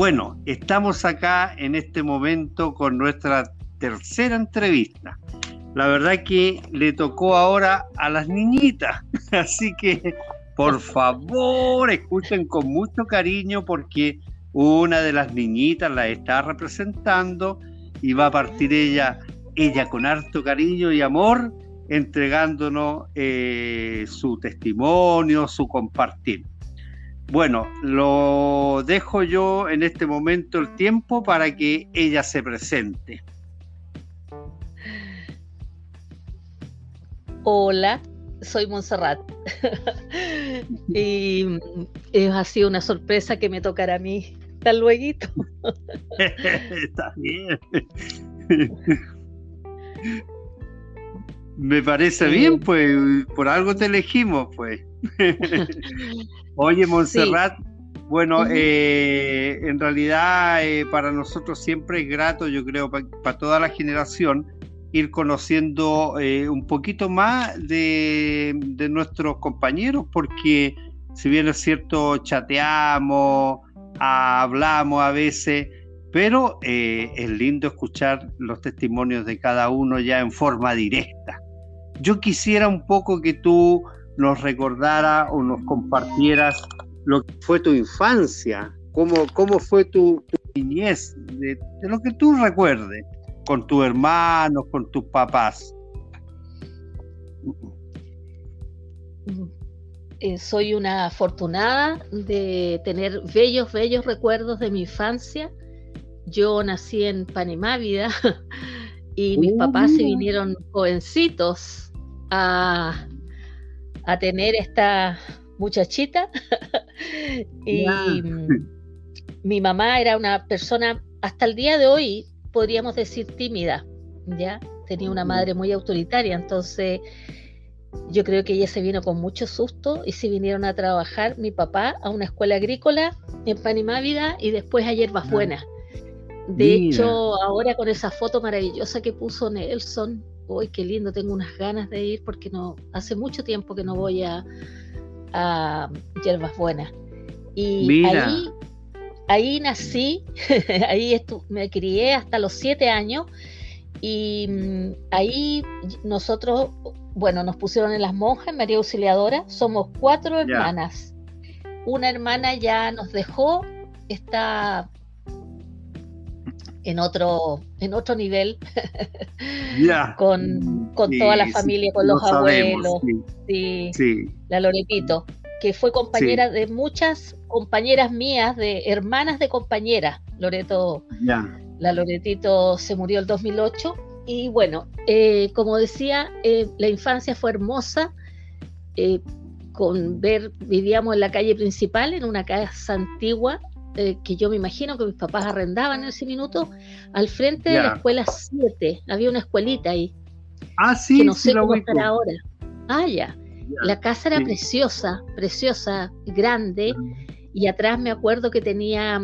Bueno, estamos acá en este momento con nuestra tercera entrevista. La verdad que le tocó ahora a las niñitas, así que por favor escuchen con mucho cariño porque una de las niñitas la está representando y va a partir ella, ella con harto cariño y amor, entregándonos eh, su testimonio, su compartir. Bueno, lo dejo yo en este momento el tiempo para que ella se presente. Hola, soy Montserrat. y ha sido una sorpresa que me tocara a mí Hasta luego. Está bien. Me parece bien, pues por algo te elegimos, pues. Oye, Montserrat, bueno, eh, en realidad eh, para nosotros siempre es grato, yo creo, para toda la generación, ir conociendo eh, un poquito más de, de, nuestros compañeros, porque si bien es cierto, chateamos, hablamos a veces, pero eh, es lindo escuchar los testimonios de cada uno ya en forma directa. Yo quisiera un poco que tú nos recordaras o nos compartieras lo que fue tu infancia, cómo, cómo fue tu, niñez, de, lo que tú recuerdes, con tus hermanos, con tus papás. Eh, soy una afortunada de tener bellos, bellos recuerdos de mi infancia. Yo nací en Panimávida y mis papás se vinieron jovencitos a, a tener esta muchachita. y mi mamá era una persona, hasta el día de hoy, podríamos decir tímida, ¿ya? Tenía una madre muy autoritaria, entonces yo creo que ella se vino con mucho susto y se vinieron a trabajar mi papá a una escuela agrícola en Panimávida y después a Hierbas ah. Buenas. De hecho, ahora con esa foto maravillosa que puso Nelson, uy, qué lindo, tengo unas ganas de ir porque no hace mucho tiempo que no voy a, a Hierbas Buenas. Y ahí ahí nací, ahí me crié hasta los siete años y mm, ahí nosotros bueno, nos pusieron en las monjas, María Auxiliadora, somos cuatro hermanas. Una hermana ya nos dejó, está en otro, en otro nivel, con, toda la familia, con los abuelos, sí. la Loretito, que fue compañera de muchas compañeras mías, de hermanas de compañeras. Loreto, la Loretito se murió el 2008 y bueno, eh, como decía, eh, la infancia fue hermosa. Eh, con ver, vivíamos en la calle principal, en una casa antigua, que yo me imagino que mis papás arrendaban en ese minuto, al frente de la escuela 7. Había una escuelita ahí. Ah, sí, que no sé cómo estará ahora. Ah, ya. La casa era preciosa, preciosa, grande, y atrás me acuerdo que tenía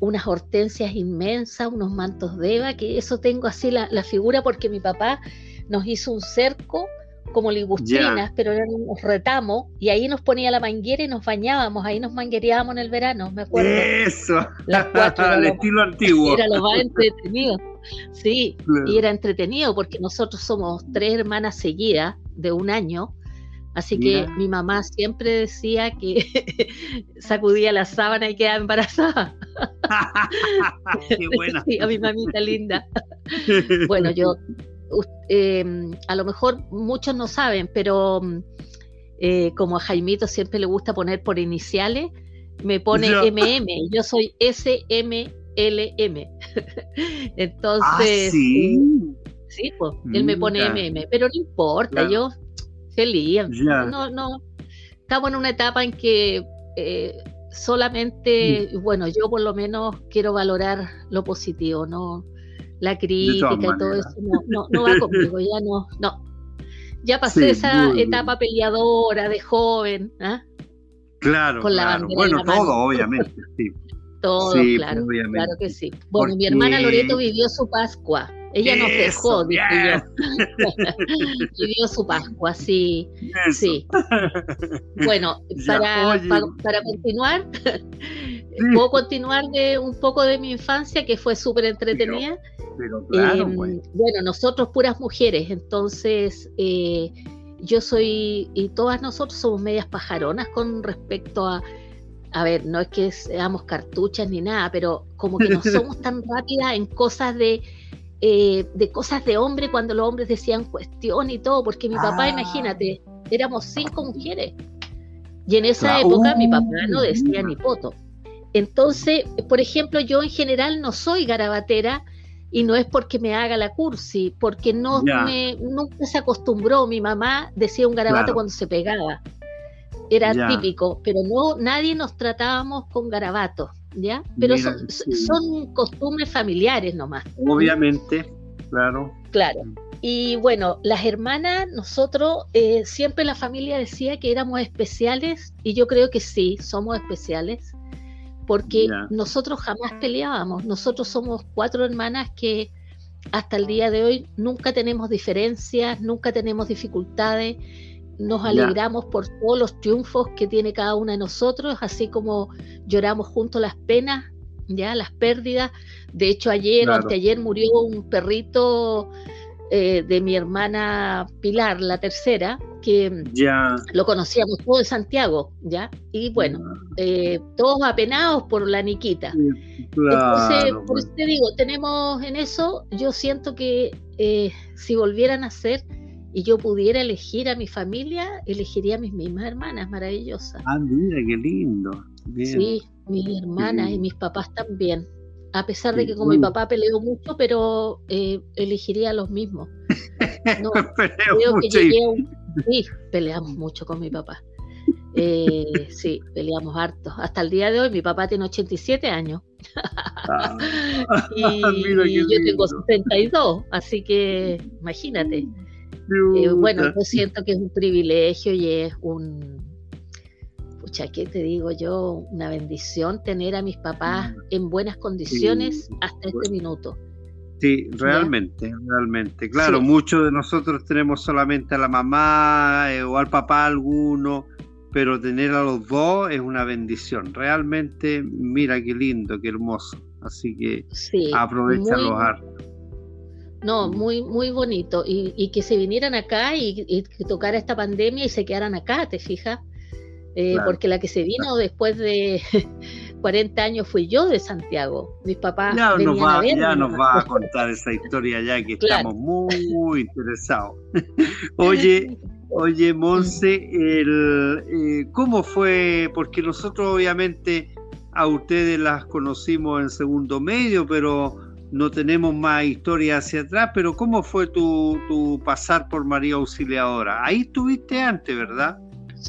unas hortensias inmensas, unos mantos de Eva, que eso tengo así la, figura porque mi papá nos hizo un cerco como ligustrinas, pero eran unos retamos, y ahí nos ponía la manguera y nos bañábamos, ahí nos manguereábamos en el verano, me acuerdo. Eso, las cuatro, al estilo antiguo. Era lo más entretenido, sí, y era entretenido porque nosotros somos tres hermanas seguidas de un año, Así que mi mamá siempre decía que sacudía la sábana y quedaba embarazada. Qué buena. a mi mamita linda. bueno, yo, em, a lo mejor muchos no saben, pero eh, como a Jaimito siempre le gusta poner por iniciales, me pone MM. Yo soy SMLM. Entonces. ¿Ah, sí? sí, pues, él me pone MM, pero no importa, yo feliz. No, no. Estamos en una etapa en que eh, solamente, mm. bueno, yo por lo menos quiero valorar lo positivo, no la crítica y todo eso, no, no, va conmigo, ya no, no. Ya pasé esa etapa peleadora de joven, ¿ah? Claro, con la Bueno, todo, obviamente, sí. Todo, claro, claro que sí. Bueno, mi hermana Loreto vivió su Pascua ella nos dejó, dije yo. Vivió su Pascua, sí. Sí. Bueno, para, para, continuar, puedo continuar de un poco de mi infancia que fue súper entretenida. Pero, claro, Em, pues. Bueno, nosotros puras mujeres, entonces eh, yo soy, y todas nosotros somos medias pajaronas con respecto a, a ver, no es que seamos cartuchas ni nada, pero como que no somos tan rápidas en cosas de, eh, de cosas de hombre cuando los hombres decían cuestión y todo, porque mi papá, Ah. imagínate, éramos cinco mujeres. Y en esa época mi Uh, papá no decía ni poto. Entonces, por ejemplo, yo en general no soy garabatera y no es porque me haga la cursi, porque no me, nunca se acostumbró. Mi mamá decía un garabato Claro. cuando se pegaba. Era típico, pero no nadie nos tratábamos con garabatos, ¿ya? Pero Mira, son, sí. son costumbres familiares nomás. Obviamente, claro. Claro. Y bueno, las hermanas, nosotros eh, siempre la familia decía que éramos especiales y yo creo que sí, somos especiales porque nosotros jamás peleábamos. Nosotros somos cuatro hermanas que hasta el día de hoy nunca tenemos diferencias, nunca tenemos dificultades, nos alegramos por todos los triunfos que tiene cada una de nosotros, así como lloramos juntos las penas, ya las pérdidas. De hecho, ayer o Claro. anteayer murió un perrito eh, de mi hermana Pilar, la tercera, que Ya. lo conocíamos todos de Santiago, ¿ya? Y bueno, eh, todos apenados por la Niquita. Entonces, Claro, por eso te digo, tenemos en eso, yo siento que eh, si volvieran a ser y yo pudiera elegir a mi familia, elegiría a mis mismas hermanas, maravillosas. Ah, mira, qué lindo. Bien. Sí, mis hermanas y mis papás también. A pesar de que con mi muy- papá peleó mucho, pero eh, elegiría a los mismos. No, creo que mucho y- llegué a un... Sí, peleamos mucho con mi papá. Eh, sí, peleamos harto. Hasta el día de hoy mi papá tiene 87 años Ah, y, yo tengo lindo. 62, así que imagínate. Eh, bueno, yo siento que es un privilegio y es un, pucha, ¿qué te digo yo? Una bendición tener a mis papás Mm. en buenas condiciones Sí, hasta este minuto. Sí, realmente, realmente. Claro, Sí. muchos de nosotros tenemos solamente a la mamá eh, o al papá alguno, pero tener a los dos es una bendición. Realmente, mira qué lindo, qué hermoso. Así que Sí, aprovecha los hartos. No, muy, muy bonito. Y, y que se vinieran acá y, y que tocara esta pandemia y se quedaran acá, ¿te fijas? Eh, Claro. Porque la que se vino después de 40 años fui yo de Santiago. Mis papás Ya nos, a va, verme. ya nos va a contar esa historia ya que Claro. estamos muy interesados. Oye, oye, Monse, el, eh, ¿cómo fue? Porque nosotros obviamente a ustedes las conocimos en segundo medio, pero no tenemos más historia hacia atrás, pero ¿cómo fue tu, tu pasar por María Auxiliadora? Ahí estuviste antes, ¿verdad?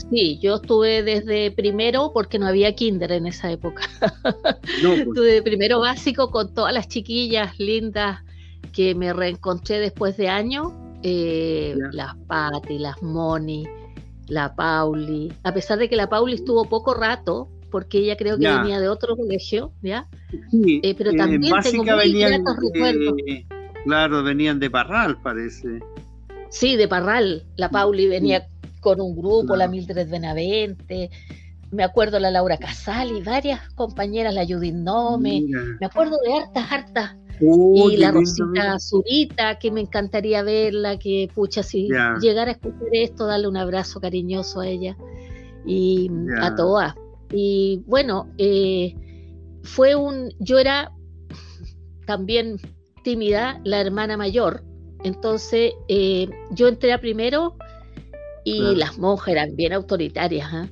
Sí, yo estuve desde primero porque no había kinder en esa época. No, pues, Estuve primero básico con todas las chiquillas lindas que me reencontré después de años. eh, las Patti, las Moni, la Pauli. A pesar de que la Pauli estuvo poco rato, porque ella creo que Ya. venía de otro colegio, ¿ya? sí, eh, pero en también tengo básica muy venían, recuerdos. de- claro, venían de Parral, parece. Sí, de Parral. La Pauli venía con un grupo, la Mildred Benavente. Me acuerdo la Laura Casali, varias compañeras, la Judith Nome. Mira. Me acuerdo de hartas, hartas. Oh, y la lindo, Rosita mira. Zurita, que me encantaría verla, que pucha, si Ya. llegara a escuchar esto, darle un abrazo cariñoso a ella y a todas. Y bueno, eh, fue un, yo era también tímida, la hermana mayor, entonces eh, yo entré a primero y Claro. las monjas eran bien autoritarias, ¿ah?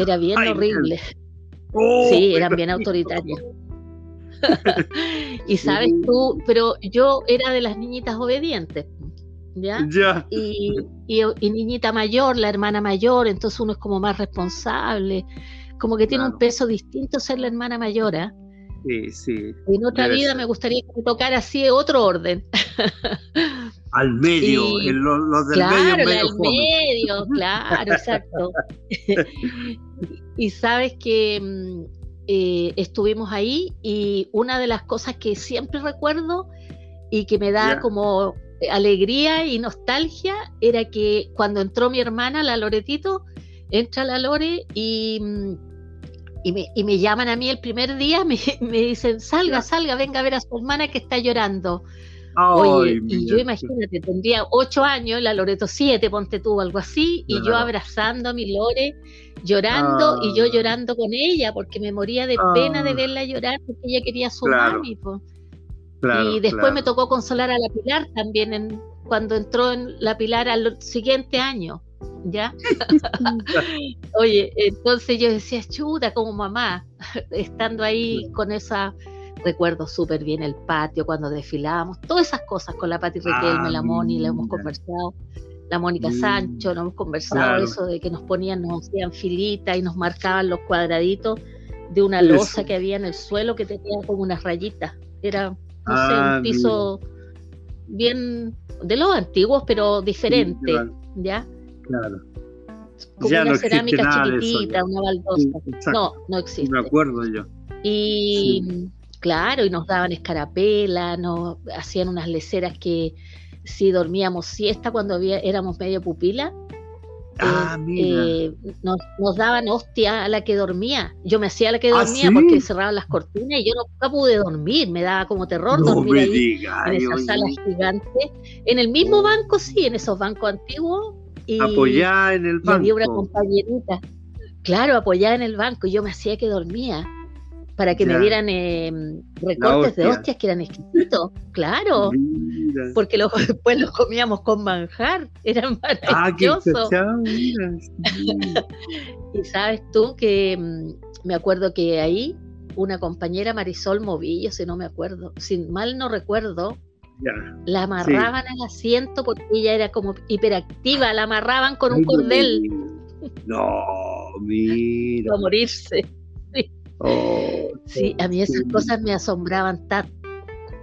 era bien Ay, horrible. Oh, Sí, eran pero- bien autoritarias. y sabes tú, pero yo era de las niñitas obedientes, ¿ya? Ya, Y, y- y niñita mayor, la hermana mayor, entonces uno es como más responsable, como que tiene un peso distinto ser la hermana mayor. ¿ah? Sí, sí. En otra vida ser. me gustaría que me tocara así otro orden. Al medio, Y- en los, los del claro, medio, la medio del fome. medio, claro, exacto. y sabes que mm, eh, estuvimos ahí y una de las cosas que siempre recuerdo y que me da como alegría y nostalgia era que cuando entró mi hermana, la Loretito, entra la Lore y mm, y me, y me llaman a mí el primer día, me, me dicen, salga, salga, venga a ver a su hermana que está llorando. Oye, y yo imagínate, tendría ocho años, la Loreto siete, ponte tú, algo así, y yo abrazando a mi Lore, llorando, y yo ah. llorando con ella, porque me moría de pena de ah. verla llorar, porque ella quería su mami. y después me tocó consolar a la Pilar también, en, cuando entró en la Pilar al siguiente año. ¿Ya? Oye, entonces yo decía, chuta, como mamá, estando ahí con esa, recuerdo súper bien el patio cuando desfilábamos, todas esas cosas con la Pati Riquelme, la Moni, la hemos conversado, la Mónica Sancho, no hemos conversado eso de que nos ponían, nos hacían filita y nos marcaban los cuadraditos de una losa que había en el suelo que tenía como unas rayitas. Era, no sé, un ah, piso bien de los antiguos, pero diferente, ¿ya? Claro. Como una cerámica chiquitita, una baldosa. no, no existe. Me acuerdo yo. Y claro, y nos daban escarapela, nos hacían unas leceras que si dormíamos siesta cuando había, éramos medio pupila, ah, eh, nos, daban hostia a la que dormía. Yo me hacía la que ¿Ah, dormía porque cerraban las cortinas y yo nunca pude dormir, me daba como terror dormir ahí en esa sala gigante. En el mismo banco, sí, en esos bancos antiguos, y, apoyada en el banco. había una compañerita, claro, apoyada en el banco, y yo me hacía que dormía para que me dieran eh, recortes de hostias que eran exquisitos, claro, porque después los comíamos con manjar, eran ah, maravillosos. y sabes tú que mm, me acuerdo que ahí una compañera Marisol Movillo, si no me acuerdo, si mal no recuerdo, la amarraban al asiento porque ella era como hiperactiva, la amarraban con un cordel. No, mira. a morirse. Sí. a mí esas cosas me asombraban tanto,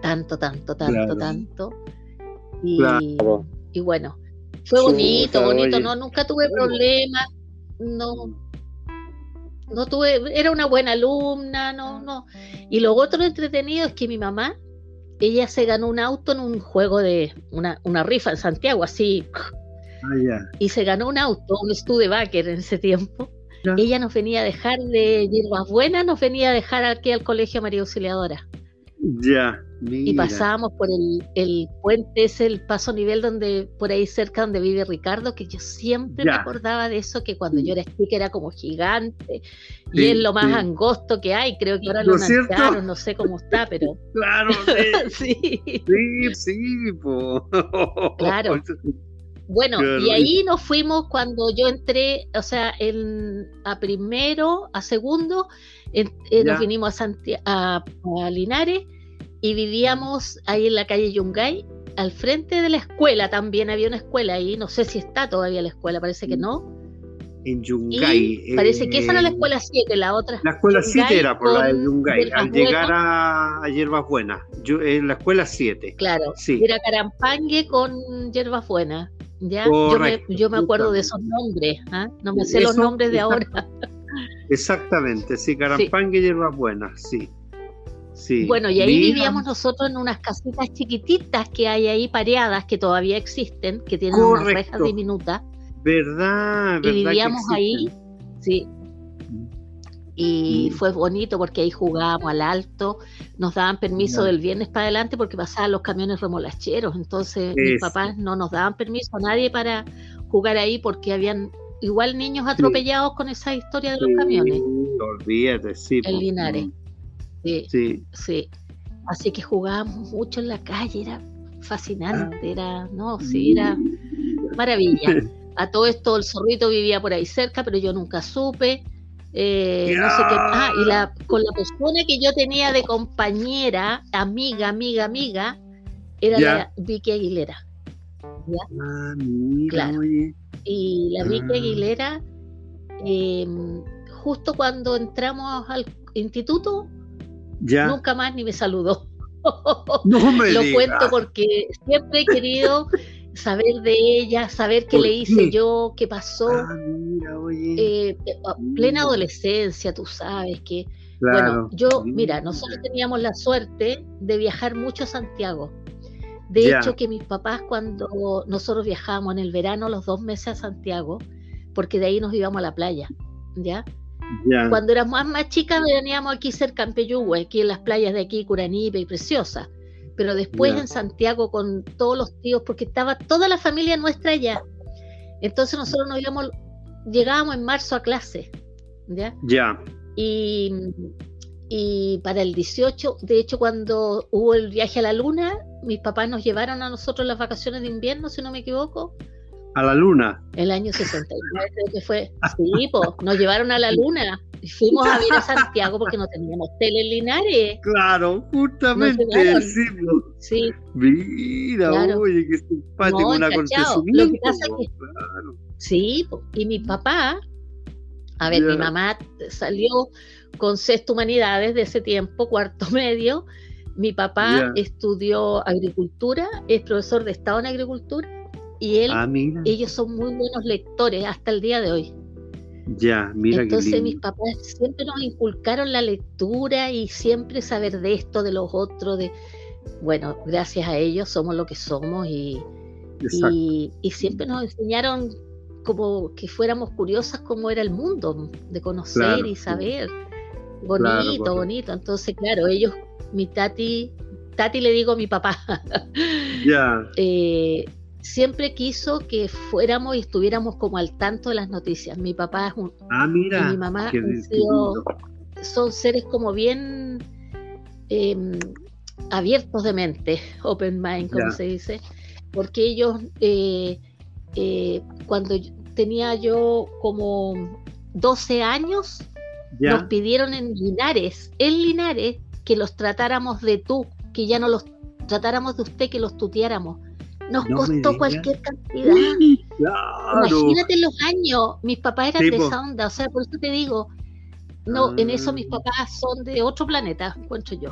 tanto, tanto, tanto, tanto. Y, y, bueno, fue bonito, bonito, no, nunca tuve problemas, no, no tuve, era una buena alumna, no, no. Y lo otro entretenido es que mi mamá ella se ganó un auto en un juego de una, una rifa en Santiago, así. Ah, y se ganó un auto, un Studebaker en ese tiempo. Ella nos venía a dejar de Hierbas Buenas, nos venía a dejar aquí al Colegio María Auxiliadora. Ya. Y pasábamos por el, el, puente, es el paso nivel donde, por ahí cerca donde vive Ricardo, que yo siempre me acordaba de eso, que cuando yo era chica era como gigante, y es lo más angosto que hay, creo que ahora lo anunciaron, no sé cómo está, pero... claro, sí. sí, sí, Claro. Bueno, y ahí nos fuimos cuando yo entré, o sea, en, a primero, a segundo, eh, nos vinimos a, a Linares y vivíamos ahí en la calle Yungay, al frente de la escuela también había una escuela ahí, no sé si está todavía la escuela, parece que no. En Yungay. parece que esa era la escuela 7, la otra. La escuela 7 era por la de Yungay, al llegar a, a Hierbas Buenas, en la escuela 7. Claro, sí. era Carampangue con Hierbas Buenas. ¿ya? yo, me, yo me acuerdo de esos nombres, ¿ah? no me sé los nombres de ahora. Exactamente, sí, Carampangue y Hierbas Buenas, sí. Bueno, y ahí vivíamos nosotros en unas casitas chiquititas que hay ahí pareadas, que todavía existen, que tienen unas rejas diminutas. ¿Verdad? Y vivíamos ahí, sí. Y mm. fue bonito porque ahí jugábamos al alto, nos daban permiso del viernes para adelante porque pasaban los camiones remolacheros, entonces mis papás no nos daban permiso a nadie para jugar ahí porque habían igual niños atropellados con esa historia de los camiones. Olvídate, sí. En Linares. Sí, sí. Así que jugábamos mucho en la calle, era fascinante, era, no, sí, era maravilla. A todo esto el zorrito vivía por ahí cerca, pero yo nunca supe. Eh, no sé qué. Ah, y la, con la persona que yo tenía de compañera, amiga, amiga, amiga, era la Vicky Aguilera. Ah, mira, Y la Vicky ah. Aguilera, em, justo cuando entramos al instituto, Nunca más ni me saludó. Lo cuento porque siempre he querido saber de ella, saber qué le hice yo, qué pasó. Ah, eh, plena adolescencia, tú sabes que. bueno, yo, mira, nosotros teníamos la suerte de viajar mucho a Santiago. De hecho, que mis papás, cuando nosotros viajábamos en el verano, los dos meses a Santiago, porque de ahí nos íbamos a la playa, ¿ya? Cuando éramos más, chicas veníamos aquí cerca en Peyúgue, aquí en las playas de aquí, Curanipe y Preciosa. Pero después en Santiago con todos los tíos, porque estaba toda la familia nuestra allá. Entonces nosotros nos íbamos, llegábamos en marzo a clase. ¿Ya? Ya. Y, y para el 18, de hecho, cuando hubo el viaje a la luna, mis papás nos llevaron a nosotros las vacaciones de invierno, si no me equivoco. ¿A la luna? El año 69 creo que fue. Sí, pues, nos llevaron a la luna y fuimos a ver a Santiago porque no teníamos tele en Linares. Claro, justamente. Sí, sí. Mira, oye, qué simpático, un acontecimiento. Lo que pasa es que, Sí, y mi papá, a ver, mi mamá salió con sexto humanidades de ese tiempo, cuarto medio. Mi papá estudió agricultura, es profesor de Estado en agricultura y él, ah, ellos son muy buenos lectores hasta el día de hoy. Ya, mira Entonces mis papás siempre nos inculcaron la lectura y siempre saber de esto, de los otros, de bueno, gracias a ellos somos lo que somos y, y, siempre nos enseñaron como que fuéramos curiosas cómo era el mundo, de conocer y saber. Bonito, bonito. Entonces, claro, ellos, mi tati, tati le digo a mi papá. Ya. Eh, siempre quiso que fuéramos y estuviéramos como al tanto de las noticias. Mi papá es un. Ah, mira. Y mi mamá son seres como bien em, abiertos de mente, open mind, como se dice, porque ellos, eh, eh, cuando tenía yo como 12 años, nos pidieron en Linares, en Linares, que los tratáramos de tú, que ya no los tratáramos de usted, que los tuteáramos. Nos costó cualquier cantidad. Imagínate los años. Mis papás eran de esa onda. O sea, por eso te digo, no, en eso mis ah. papás son de otro planeta, encuentro yo.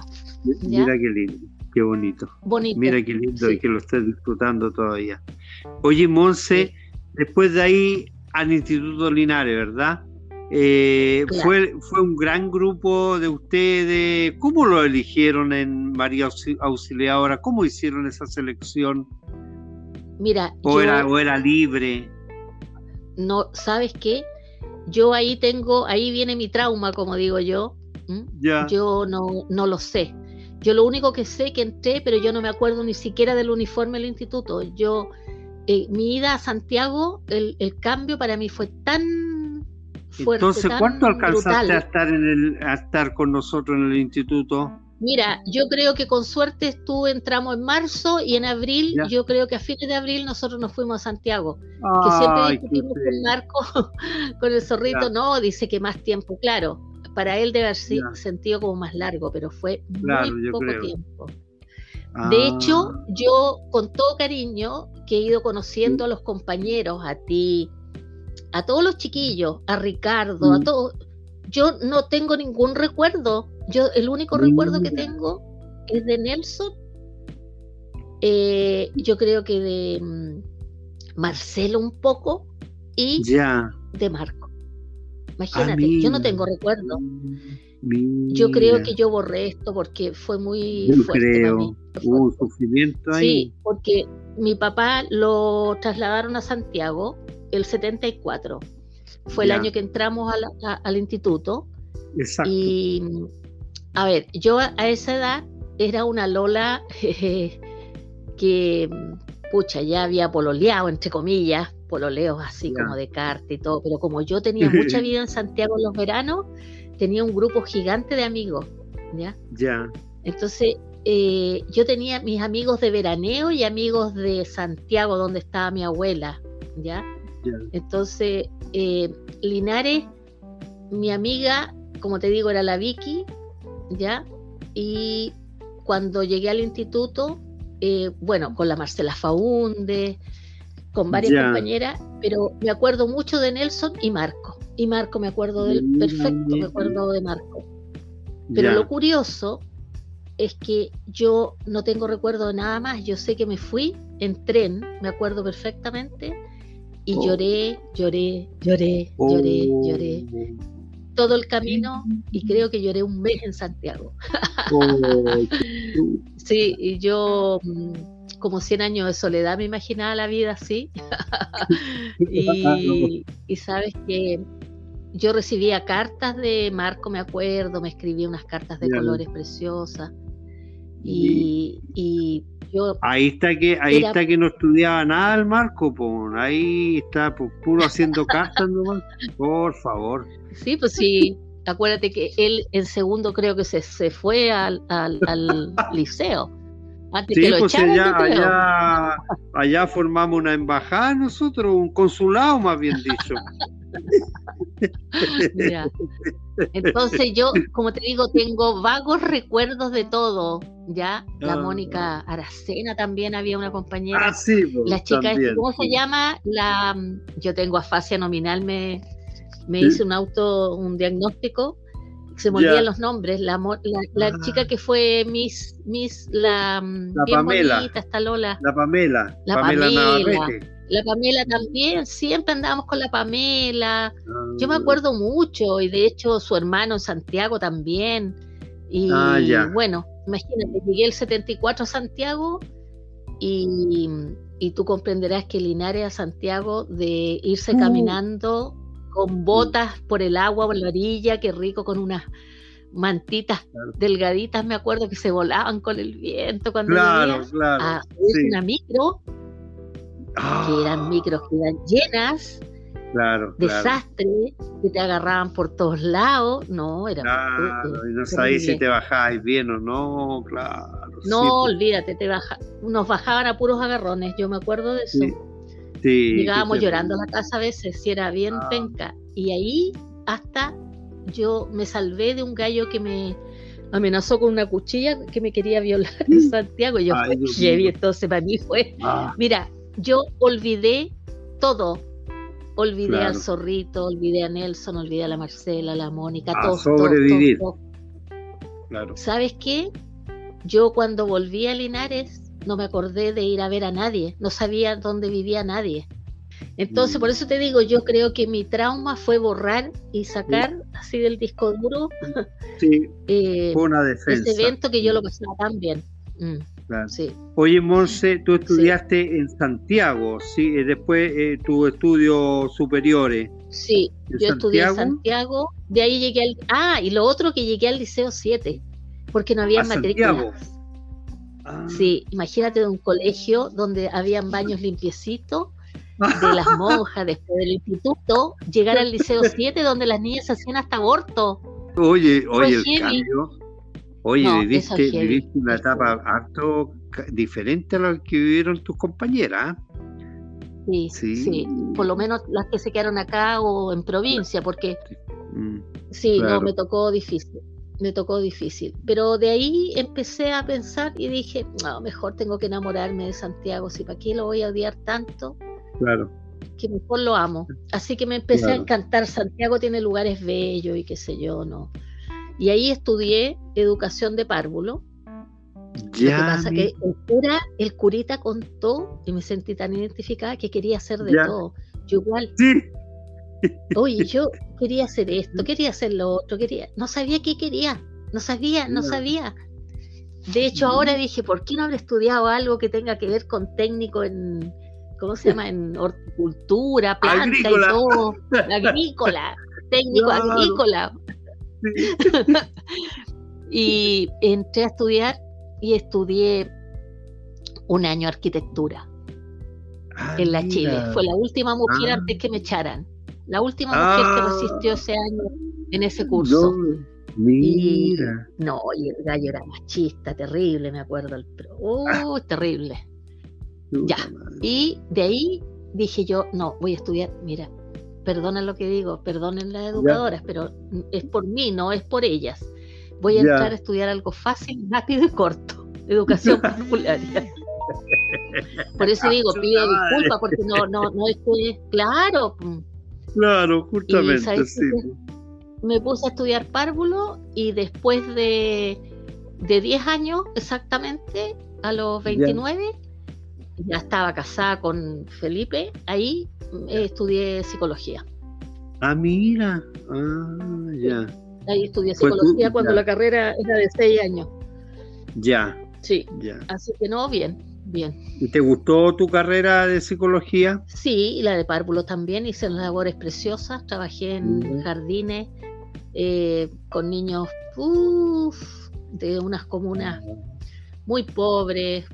Mira qué lindo, qué bonito. bonito. Mira qué lindo y que lo estés disfrutando todavía. Oye, Monse, después de ahí al Instituto Linares, ¿verdad? Eh, fue, fue un gran grupo de ustedes. ¿Cómo lo eligieron en María Auxiliadora? ¿Cómo hicieron esa selección? Mira, o, era, o era libre. No, ¿sabes qué? Yo ahí tengo, ahí viene mi trauma, como digo yo. Yo no, no lo sé. Yo lo único que sé que entré, pero yo no me acuerdo ni siquiera del uniforme del instituto. Yo, eh, mi ida a Santiago, el, el, cambio para mí fue tan fuerte. Entonces, ¿cuánto alcanzaste a estar, en el, a estar con nosotros en el instituto? Mira, yo creo que con suerte tú entramos en marzo y en abril, yo creo que a fines de abril nosotros nos fuimos a Santiago. que siempre discutimos con Marco, con el zorrito, no, dice que más tiempo, claro. Para él debe haber sentido como más largo, pero fue muy poco tiempo. De hecho, ah. yo con todo cariño que he ido conociendo a los compañeros, a ti, a todos los chiquillos, a Ricardo, a todos, yo no tengo ningún recuerdo yo el único recuerdo que tengo es de Nelson. Eh, yo creo que de mm, Marcelo un poco y de Marco. Imagínate, yo no tengo recuerdo. Yo creo que yo borré esto porque fue muy fuerte Hubo sufrimiento ahí. Sí, porque mi papá lo trasladaron a Santiago el 74. Fue el año que entramos al instituto. Exacto. Y a ver, yo a esa edad era una Lola que, pucha, ya había pololeado, entre comillas, pololeos así como de carta y todo, pero como yo tenía mucha vida en Santiago en los veranos, tenía un grupo gigante de amigos, ¿ya? Ya. Entonces, eh, yo tenía mis amigos de veraneo y amigos de Santiago, donde estaba mi abuela, ¿ya? Entonces, eh, Linares, mi amiga, como te digo, era la Vicky, ¿ya? Y cuando llegué al instituto, eh, bueno, con la Marcela Faunde, con varias compañeras, pero me acuerdo mucho de Nelson y Marco. Y Marco me acuerdo del mm, perfecto, me acuerdo de Marco. Pero lo curioso es que yo no tengo recuerdo de nada más. Yo sé que me fui en tren, me acuerdo perfectamente, y oh. lloré, lloré, lloré, lloré, lloré todo el camino y creo que lloré un mes en Santiago. sí, y yo mm, como 100 años de soledad me imaginaba la vida así. y, sabes que yo recibía cartas de Marco, me acuerdo, me escribía unas cartas de colores preciosas. Y, y, yo. Ahí está que, ahí está que no estudiaba nada el Marco, pues ahí está puro haciendo cartas nomás. Por favor. Sí, pues sí. Acuérdate que él en segundo creo que se, se fue al, al, al liceo. Antes sí, que lo pues allá, allá, allá formamos una embajada nosotros, un consulado más bien dicho. Entonces yo, como te digo, tengo vagos recuerdos de todo. Ya, la ah, Mónica Aracena también había una compañera. Ah, sí, pues, la chica, ¿cómo se llama? La, yo tengo afasia nominal, me, me hice un auto, un diagnóstico. Se me olvidan los nombres. La, la, ah. chica que fue Miss, Miss la, la Pamela. Bonita, Lola. La Pamela. La Pamela. La Pamela también, siempre andábamos con la Pamela. Yo me ah. acuerdo mucho, y de hecho su hermano Santiago también. Y ah, bueno, imagínate, llegué el 74 a Santiago y, tú comprenderás que Linares a Santiago de irse uh. caminando con botas por el agua, por la orilla, qué rico, con unas mantitas delgaditas, me acuerdo que se volaban con el viento cuando claro, claro, a una micro que eran ah. micros que eran llenas, claro, desastre, que te agarraban por todos lados, no, era... Claro, y no sabías si te bajabas bien o no, claro. No, pues. olvídate, te baja, nos bajaban a puros agarrones, yo me acuerdo de eso. Sí. Llegábamos llorando a la casa a veces, si era bien ah. penca. Y ahí hasta yo me salvé de un gallo que me amenazó con una cuchilla que me quería violar en Santiago. Y yo, Ay, entonces para mí fue, ah. mira, yo olvidé todo. Olvidé al zorrito, olvidé a Nelson, olvidé a la Marcela, a la Mónica, a sobrevivir. Claro. ¿Sabes qué? Yo cuando volví a Linares no me acordé de ir a ver a nadie, no sabía dónde vivía nadie. Entonces, por mm. eso te digo, yo creo que mi trauma fue borrar y sacar así del disco duro sí, eh, una defensa. ese evento que yo lo pasaba tan bien. Mm. Oye, Monse, tú estudiaste en Santiago, ¿sí? Eh, después eh, tus estudios superiores. Sí, yo estudié en Santiago, de ahí llegué al... Ah, y lo otro que llegué al Liceo 7, porque no había matrículas. Ah. Sí, imagínate de un colegio donde habían baños limpiecitos de las monjas después del instituto, llegar al Liceo 7 donde las niñas hacían hasta aborto. Oye, oye, el cambio, Oye, viviste, una etapa harto diferente a la que vivieron tus compañeras. Sí, sí, por lo menos las que se quedaron acá o en provincia, porque mm, sí, no, me tocó difícil, me tocó difícil. Pero de ahí empecé a pensar y dije, no, mejor tengo que enamorarme de Santiago, si para qué lo voy a odiar tanto. Claro. Que mejor lo amo. Así que me empecé a encantar. Santiago tiene lugares bellos y qué sé yo, ¿no? Y ahí estudié educación de párvulo. Ya, Lo que pasa que el cura, el curita contó y me sentí tan identificada que quería hacer de todo. Yo igual. Sí. Oye, yo quería hacer esto, quería hacer lo otro, quería, no sabía qué quería, no sabía, no sabía. De hecho, ahora dije, ¿por qué no habré estudiado algo que tenga que ver con técnico en, ¿cómo se llama? En horticultura, planta y todo, agrícola, técnico agrícola. y entré a estudiar y estudié un año arquitectura ah, en la Chile. Fue la última mujer ah. antes que me echaran. La última mujer que ah. resistió ese año en ese curso. mira. no, y el gallo era machista, terrible, me acuerdo. El, uh, terrible. Ya. Y de ahí dije yo, no, voy a estudiar, mira, perdonen lo que digo, perdonen las educadoras, pero es por mí, no es por ellas. Voy a entrar a estudiar algo fácil, rápido y corto, educación parvularia. Por eso digo, pido disculpas porque no, no, no es que, claro. Claro, justamente, sí. Me puse a estudiar párvulo y después de, de 10 años exactamente, a los 29, ya estaba casada con Felipe, ahí eh, estudié psicología. Ah, mira. Ah, ya. Ahí estudié psicología cuando la carrera era de seis años. Ya. Sí. Ya. Así que no, bien. bien. ¿Y te gustó tu carrera de psicología? Sí, y la de párvulo también. Hice labores preciosas. Trabajé en jardines eh, con niños de unas comunas muy pobres.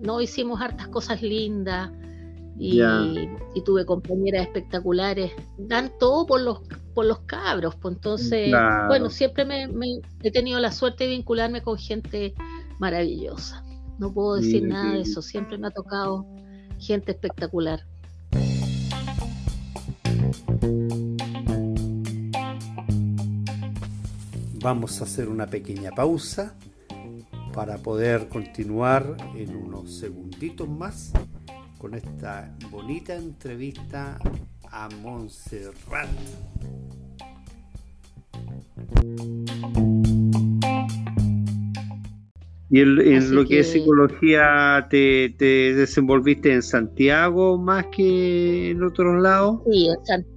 No hicimos hartas cosas lindas. Y, tuve compañeras espectaculares, dan todo por los por los cabros, pues entonces, bueno, siempre me, he tenido la suerte de vincularme con gente maravillosa. No puedo decir nada de eso, siempre me ha tocado gente espectacular. Vamos a hacer una pequeña pausa para poder continuar en unos segunditos más con esta bonita entrevista a Montserrat. ¿Y en, lo que, es psicología te, desenvolviste en Santiago más que en otros lados? Sí, en Santiago,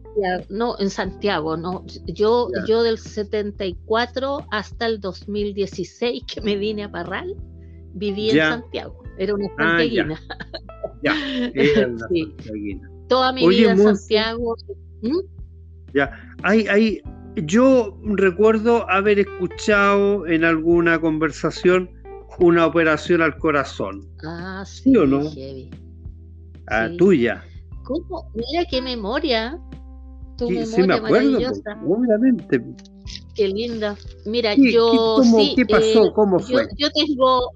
no, en Santiago, no. Yo, yo del 74 hasta el 2016 que me vine a Parral, viví en Santiago. Era una ah, santiaguina. ya, era una Toda mi vida en Santiago. ¿Mm? Ya, hay, hay, yo recuerdo haber escuchado en alguna conversación una operación al corazón. Ah, sí, o no? Ah, tuya. ¿Cómo? Mira qué memoria. Tu sí, memoria sí, me acuerdo, obviamente. Qué linda. Mira, yo. ¿qué, ¿qué pasó? Eh, ¿Cómo fue? Yo, tengo,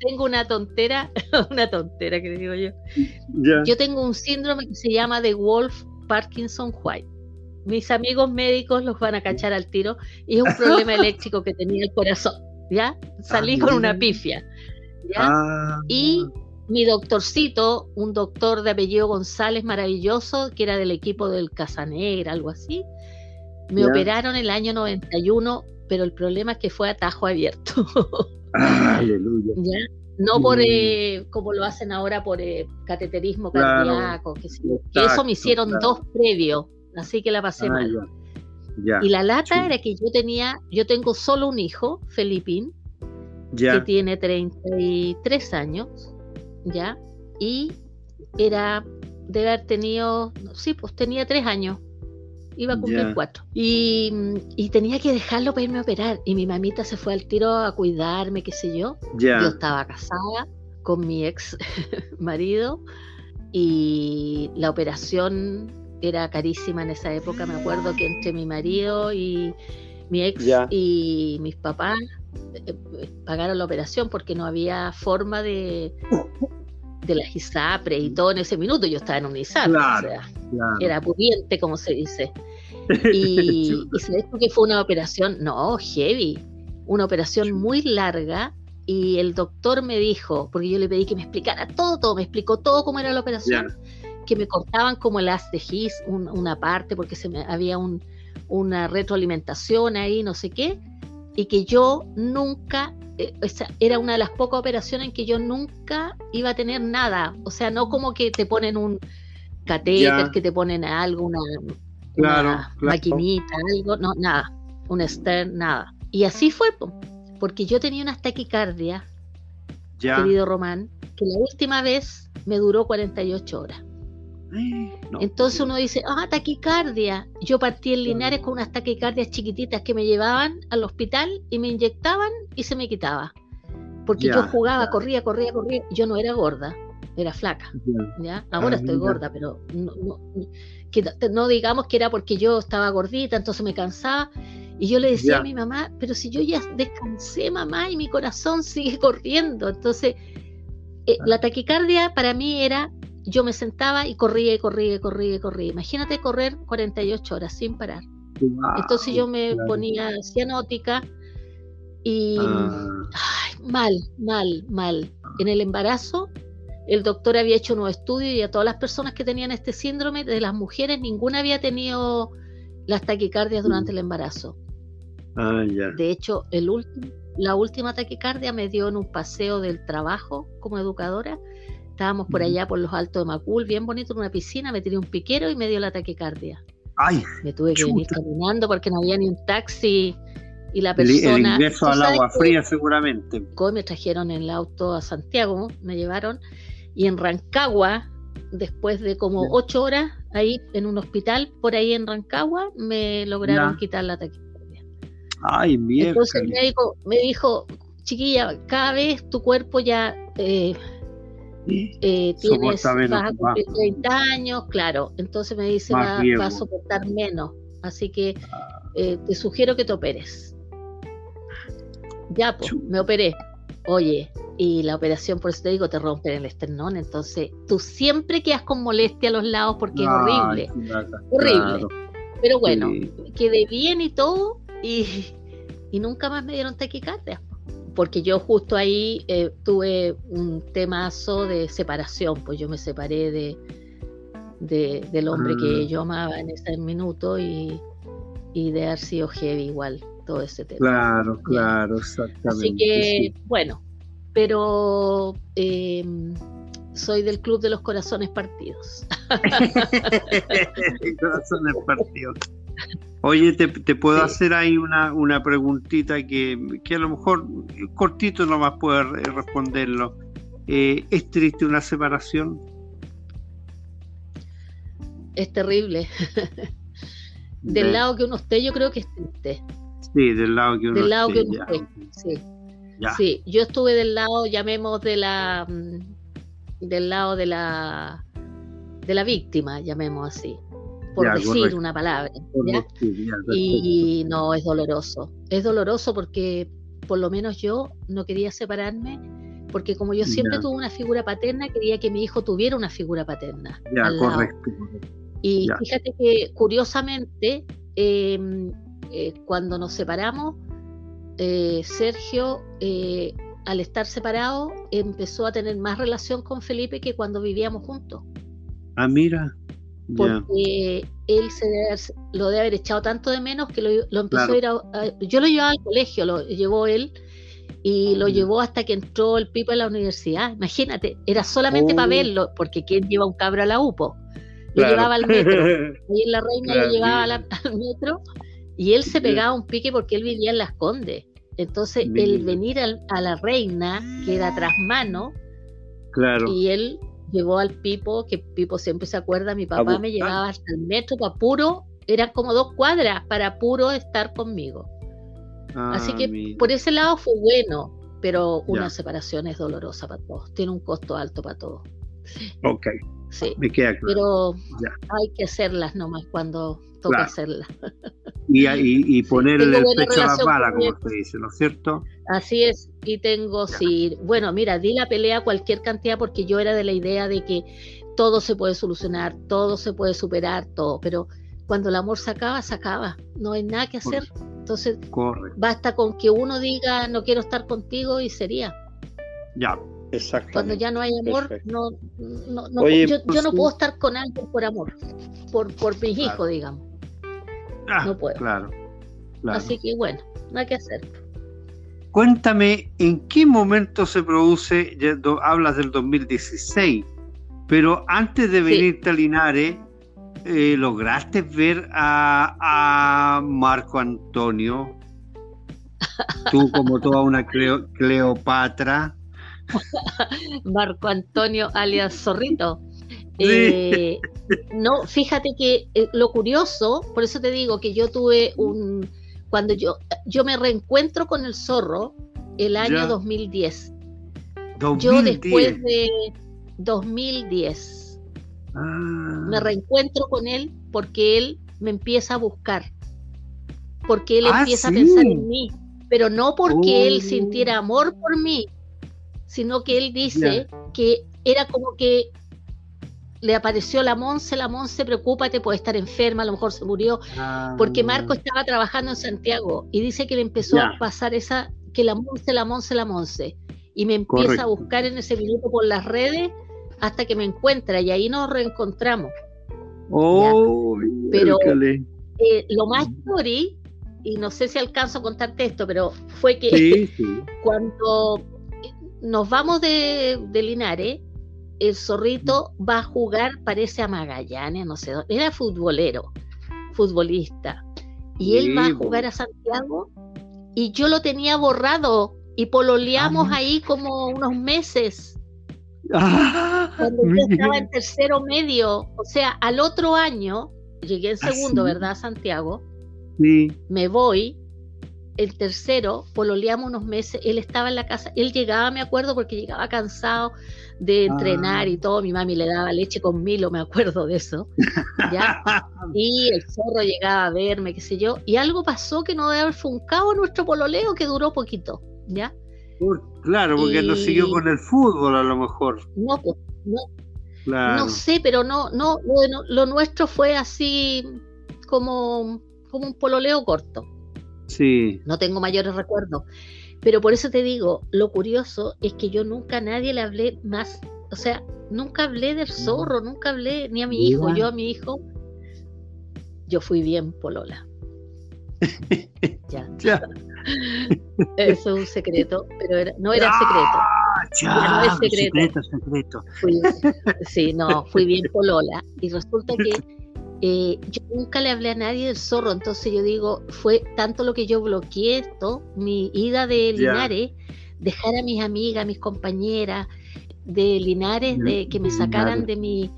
tengo una tontera, una tontera que digo yo. Yo tengo un síndrome que se llama de Wolf Parkinson White. Mis amigos médicos los van a cachar al tiro y es un problema eléctrico que tenía el corazón. ¿ya? Salí ah, con una pifia, ¿ya? Ah. y mi doctorcito, un doctor de apellido González maravilloso, que era del equipo del Casanegra, algo así, me operaron el año 91, pero el problema es que fue atajo abierto. aleluya. No por, eh, como lo hacen ahora, por eh, cateterismo cardíaco, que, eso me hicieron dos previos, así que la pasé ah, mal. Y la lata era que yo tenía, yo tengo solo un hijo, Felipín, que tiene 33 años, ¿ya? Y era, debe haber tenido, sí, pues tenía tres años, iba a cumplir cuatro. Y, tenía que dejarlo para irme a operar. Y mi mamita se fue al tiro a cuidarme, qué sé yo. Yo estaba casada con mi ex marido y la operación era carísima en esa época. Me acuerdo que entre mi marido y mi ex y mis papás pagaron la operación porque no había forma de, de la ISAPRE y todo en ese minuto. Yo estaba en un ISAPRE, o sea, era pudiente, como se dice. Y, y se que fue una operación, no, heavy, una operación muy larga. Y el doctor me dijo, porque yo le pedí que me explicara todo, todo, me explicó todo cómo era la operación que me cortaban como el as de gis, una parte, porque se me, había un, una retroalimentación ahí, no sé qué, y que yo nunca, eh, era una de las pocas operaciones en que yo nunca iba a tener nada, o sea, no como que te ponen un catéter, que te ponen algo, una, maquinita, algo, no, nada, un stern, nada. Y así fue, porque yo tenía una taquicardia, querido Román, que la última vez me duró 48 horas. Entonces uno dice, ah, taquicardia. Yo partí en Linares con unas taquicardias chiquititas que me llevaban al hospital y me inyectaban y se me quitaba. Porque yo jugaba, corría, corría, corría. Yo no era gorda, era flaca. ¿ya? Ahora ah, estoy gorda, pero no, no, digamos que era porque yo estaba gordita, entonces me cansaba. Y yo le decía a mi mamá, pero si yo ya descansé, mamá, y mi corazón sigue corriendo. Entonces, eh, la taquicardia para mí era yo me sentaba y corría y corría y corría y corría. Imagínate correr 48 horas sin parar. Entonces yo me ponía cianótica y ah. mal, mal, mal. En el embarazo, el doctor había hecho un estudio y a todas las personas que tenían este síndrome, de las mujeres, ninguna había tenido las taquicardias durante el embarazo. Ah, de hecho, el la última taquicardia me dio en un paseo del trabajo como educadora Estábamos por allá por los altos de Macul, bien bonito, en una piscina, me tiré un piquero y me dio la taquicardia. Ay, me tuve que venir caminando porque no había ni un taxi y la persona... El, ingreso al agua fría seguramente. Me trajeron en el auto a Santiago, me llevaron Y en Rancagua, después de como ocho horas ahí en un hospital por ahí en Rancagua, me lograron quitar la taquicardia. Ay, mierda. Entonces el médico me dijo, chiquilla, cada vez tu cuerpo ya eh, eh, tienes, vas a cumplir 30 años, claro, entonces me dice, va, a soportar menos, así que eh, te sugiero que te operes. Ya, pues, me operé. Oye, y la operación, por eso te digo, te rompen el esternón. Entonces, tú siempre quedas con molestia a los lados porque es horrible. horrible. Pero bueno, quedé bien y todo, y, nunca más me dieron taquicardia. Porque yo justo ahí eh, tuve un temazo de separación, pues yo me separé de, del hombre que ah. yo amaba en ese minuto y, y de haber sido heavy igual todo ese tema. Claro, claro, exactamente. Así que, bueno, pero em, soy del club de los corazones partidos. corazones partidos. Oye, te, puedo hacer ahí una, una preguntita que, que, a lo mejor cortito nomás puedo responderlo. Eh, ¿Es triste una separación? Es terrible. del lado que uno esté, yo creo que es triste. Sí, del lado que uno del lado que uno esté, sí. Sí, yo estuve del lado, llamemos de la mm, del lado de la de la víctima, llamemos así, por decir una palabra. y no, es doloroso. Es doloroso porque por lo menos yo no quería separarme, porque como yo siempre tuve una figura paterna, quería que mi hijo tuviera una figura paterna. Ya, correcto. Y fíjate que curiosamente, em, eh, cuando nos separamos, eh, Sergio, eh, al estar separado, empezó a tener más relación con Felipe que cuando vivíamos juntos. Ah, mira. Porque él se lo debe haber echado tanto de menos que lo, empezó a ir a, Yo lo llevaba al colegio, lo llevó él y lo llevó hasta que entró el Pipo a la universidad. Imagínate, era solamente para oh. verlo, porque ¿quién lleva un cabro a la UPO? Lo llevaba al metro. Y en la reina lo llevaba al metro y él se pegaba un pique porque él vivía en Las Condes. Entonces, el venir a la reina, que era tras mano, claro. y él llevó al Pipo, que Pipo siempre se acuerda, mi papá me llevaba hasta el metro para puro, eran como dos cuadras para puro estar conmigo. Así que ah, por ese lado fue bueno, pero una separación es dolorosa para todos, tiene un costo alto para todos. Ok. Sí. Me queda claro. Pero hay que hacerlas nomás cuando toca hacerlas. Y, y, poner el pecho a la bala, como se dice, ¿no es cierto? Así es, y tengo, sí, bueno, mira, di la pelea cualquier cantidad porque yo era de la idea de que todo se puede solucionar, todo se puede superar, todo, pero cuando el amor se acaba, se acaba, no hay nada que hacer. Entonces, basta con que uno diga no quiero estar contigo y sería. Ya, exacto. Cuando ya no hay amor, no, no, yo, no pues puedo estar con alguien por amor, por, por mis hijos, digamos. Ah, no puedo. Claro, Así que bueno, nada que hacer. Cuéntame, ¿en qué momento se produce, hablas del 2016, pero antes de venir a Linares, eh, ¿lograste ver a, Marco Antonio? Tú como toda una Cleopatra. Marco Antonio alias Zorrito. Eh, no, fíjate que eh, lo curioso, por eso te digo que yo tuve un, cuando yo, yo me reencuentro con el zorro el año 2010. Yo después de 2010 ah. me reencuentro con él porque él me empieza a buscar, porque él ah, empieza a pensar en mí, pero no porque él oh. sintiera amor por mí, sino que él dice que era como que le apareció la Monse, la Monse, preocúpate, puede estar enferma, a lo mejor se murió, porque ah. Marco estaba trabajando en Santiago y dice que le empezó a pasar esa, que la Monse, la Monse, la Monse, y me empieza a buscar en ese minuto por las redes hasta que me encuentra y ahí nos reencontramos. Oh, pero eh, lo más story, y no sé si alcanzo a contarte esto, pero fue que cuando nos vamos de, de Linares, el zorrito va a jugar, parece a Magallanes, no sé dónde, era futbolero, futbolista, y él va a jugar a Santiago y yo lo tenía borrado y pololeamos ahí como unos meses. Ah, Cuando yo estaba en tercero medio, o sea, al otro año, llegué en ah, segundo, ¿verdad, Santiago? Sí. Me voy, el tercero, pololeamos unos meses, él estaba en la casa, él llegaba, me acuerdo, porque llegaba cansado de entrenar y todo, mi mami le daba leche con Milo, me acuerdo de eso, ¿ya? Y el zorro llegaba a verme, qué sé yo, y algo pasó que no debe haber funcado nuestro pololeo, que duró poquito, ¿ya? Claro, porque no siguió con el fútbol a lo mejor. No, pues, no. No sé, pero no, no, lo, nuestro fue así como, como un pololeo corto. Sí. No tengo mayores recuerdos. Pero por eso te digo, lo curioso es que yo nunca a nadie le hablé más, o sea, nunca hablé del zorro, nunca hablé ni a mi hijo, yo a mi hijo, yo fui bien polola. ya. ya. Eso es un secreto, pero no era secreto. Ya, no es secreto. secreto, sí, no, fui bien polola. Y resulta que eh, yo nunca le hablé a nadie del zorro, entonces yo digo, fue tanto lo que yo bloqueé esto, mi ida de Linares, dejar a mis amigas, mis compañeras de Linares, de que me sacaran de mi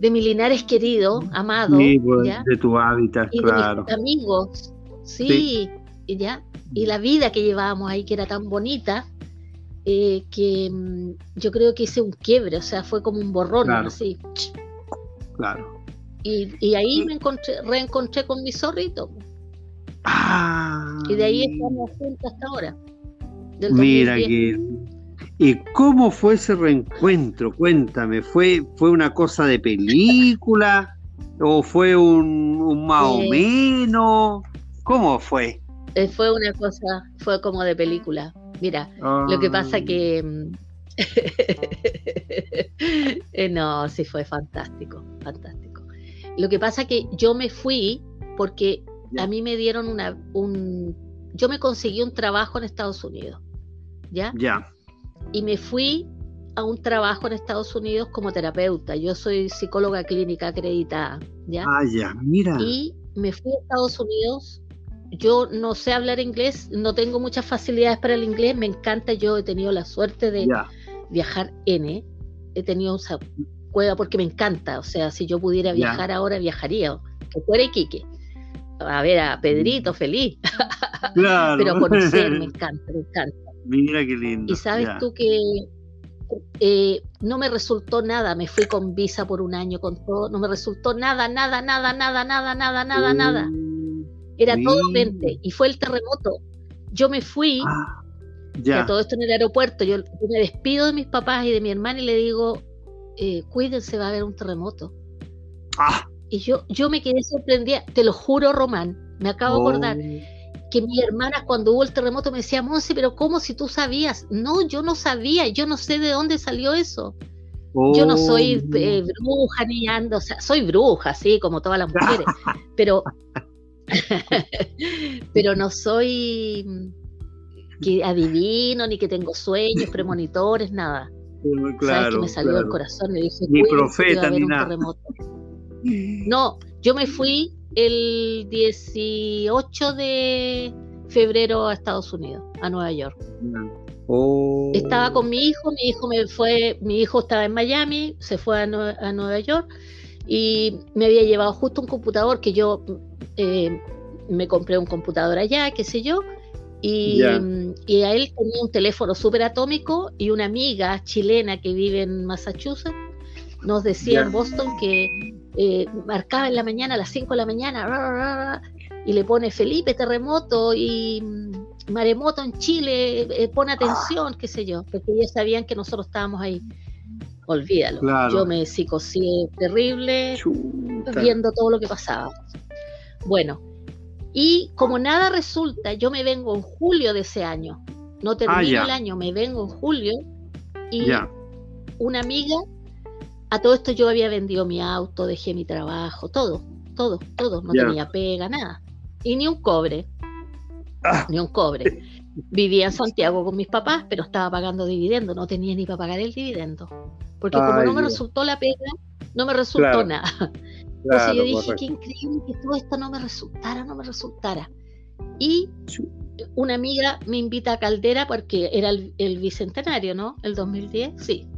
de mi Linares querido, amado, pues, de tu hábitat, claro. De mis amigos, sí, ¿ya? Y la vida que llevábamos ahí, que era tan bonita, eh, que mm, yo creo que hice un quiebre, o sea, fue como un borrón, así. Claro. Y, ahí me encontré, reencontré con mi zorrito. Ah, y de ahí estamos juntos hasta ahora. Mira que. ¿Y cómo fue ese reencuentro? Cuéntame, ¿fue, fue una cosa de película? ¿O fue un, un más o menos? ¿Cómo fue? Eh, fue una cosa, fue como de película. Mira, lo que pasa ah. que... Mm, eh, no, sí fue fantástico, fantástico. Lo que pasa que yo me fui porque a mí me dieron una, un, yo me conseguí un trabajo en Estados Unidos, ¿ya? Ya. Y me fui a un trabajo en Estados Unidos como terapeuta. Yo soy psicóloga clínica acreditada, ¿ya? Ah, ya, mira. Y me fui a Estados Unidos yo no sé hablar inglés, no tengo muchas facilidades para el inglés, me encanta, yo he tenido la suerte de viajar N, he tenido esa cueva porque me encanta, o sea, si yo pudiera viajar ahora, viajaría, que fuera Iquique, a ver a Pedrito feliz, claro. pero conocer me encanta, me encanta. Mira qué lindo. Y sabes tú que eh, no me resultó nada, me fui con visa por un año, con todo, no me resultó nada, nada, nada, nada, nada, nada, nada, nada. Era todo mente y fue el terremoto. Yo me fui, ah, ya. todo esto en el aeropuerto, yo, me despido de mis papás y de mi hermana y le digo, eh, cuídense, va a haber un terremoto. Ah. Y yo, yo me quedé sorprendida, te lo juro, Román, me acabo de acordar oh. que mi hermana cuando hubo el terremoto me decía, Monse, pero ¿cómo si tú sabías? No, yo no sabía, yo no sé de dónde salió eso. Yo no soy oh. eh, bruja ni ando, o sea, soy bruja, sí, como todas las mujeres, pero pero no soy que adivino ni que tengo sueños, premonitores, nada. Sabes que me salió el corazón, me dije, ni profeta ni nada. No, yo me fui el 18 de febrero a Estados Unidos, a Nueva York. Oh. Estaba con mi hijo, mi hijo me fue, mi hijo estaba en Miami, se fue a, a Nueva York y me había llevado justo un computador que yo eh, me compré un computador allá, qué sé yo, y, a él tenía un teléfono súper atómico y una amiga chilena que vive en Massachusetts nos decía en Boston que eh, marcaba en la mañana, a las 5 de la mañana, y le pone Felipe terremoto y mm, maremoto en Chile, eh, pone atención, qué sé yo, porque ellos sabían que nosotros estábamos ahí. Olvídalo. Yo me psicosé terrible viendo todo lo que pasaba. Bueno, y como nada resulta, yo me vengo en julio de ese año. No termino ah, el año, me vengo en julio. Y una amiga, a todo esto yo había vendido mi auto, dejé mi trabajo, todo, todo, todo. No tenía pega, nada. Y ni un cobre. Ah. Ni un cobre. Vivía en Santiago con mis papás, pero estaba pagando dividendo, no tenía ni para pagar el dividendo. Porque como no me resultó la pega, no me resultó nada. Entonces yo dije, qué increíble que todo esto no me resultara, no me resultara. Y una amiga me invita a Caldera porque era el, el bicentenario, ¿no? El 2010, sí.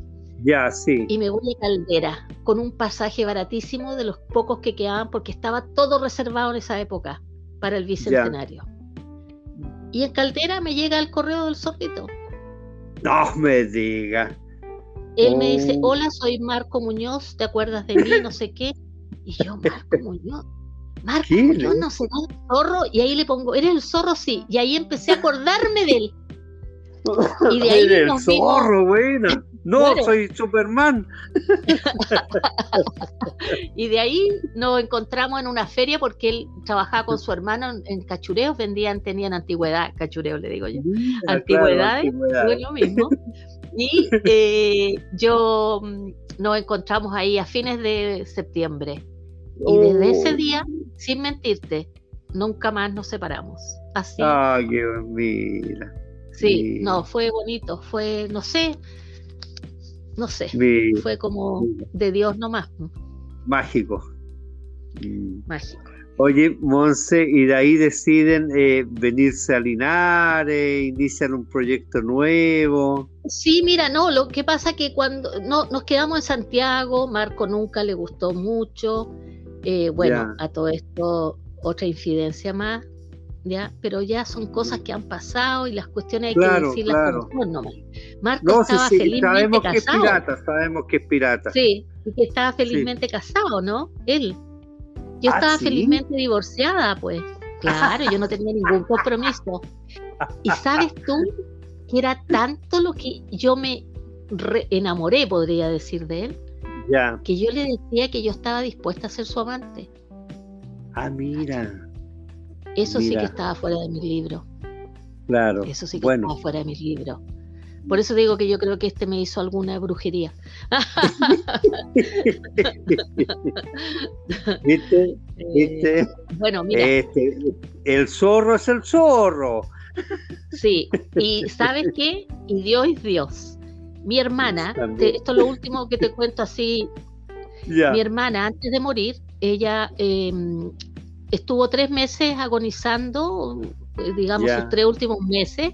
Ya, sí. Y me voy a Caldera con un pasaje baratísimo de los pocos que quedaban porque estaba todo reservado en esa época para el bicentenario. Y en Caldera me llega el correo del zorrito. No me diga. Él me dice, oh. hola, soy Marco Muñoz, ¿te acuerdas de mí? No sé qué. Y yo, Marco Muñoz. Marco Muñoz, no será el zorro. Y ahí le pongo, ¿eres el zorro? Sí. Y ahí empecé a acordarme de él. Y de ahí el zorro, bueno. No, soy Superman. y de ahí nos encontramos en una feria porque él trabajaba con su hermano en cachureos, vendían, tenían antigüedad, cachureos le digo yo, antigüedades, lo mismo. Y eh, yo mm, nos encontramos ahí a fines de septiembre. Y desde ese oh. día, sin mentirte, nunca más nos separamos. Así. Ay, qué mira. Sí, no, fue bonito, fue, no sé, no sé, fue como de Dios nomás. Mágico. Mm. Mágico. Oye, Monse, y de ahí deciden eh, venirse a Linares, inician un proyecto nuevo. Sí, mira, no, lo que pasa que cuando no, nos quedamos en Santiago, Marco nunca le gustó mucho, eh, bueno, a todo esto otra incidencia más, ¿ya? Pero ya son cosas que han pasado y las cuestiones hay que decirlas claro. nomás. Marco estaba felizmente sabemos casado. Que es pirata, sabemos que es pirata. Sí, y que estaba felizmente casado, ¿no? Él. Yo ¿Ah, estaba felizmente divorciada, pues. Claro, yo no tenía ningún compromiso. Y sabes tú que era tanto lo que yo me enamoré, podría decir, de él, ya. que yo le decía que yo estaba dispuesta a ser su amante. Ah, mira. Eso sí que estaba fuera de mi libro. Claro. Eso sí que estaba fuera de mi libro. Por eso digo que yo creo que este me hizo alguna brujería. ¿Viste? ¿Viste? Eh, bueno, mira. Este, el zorro es el zorro. Sí, y ¿sabes qué? Y Dios es Dios. Mi hermana, esto es lo último que te cuento así. Mi hermana, antes de morir, ella em, estuvo tres meses agonizando, digamos, sus tres últimos meses.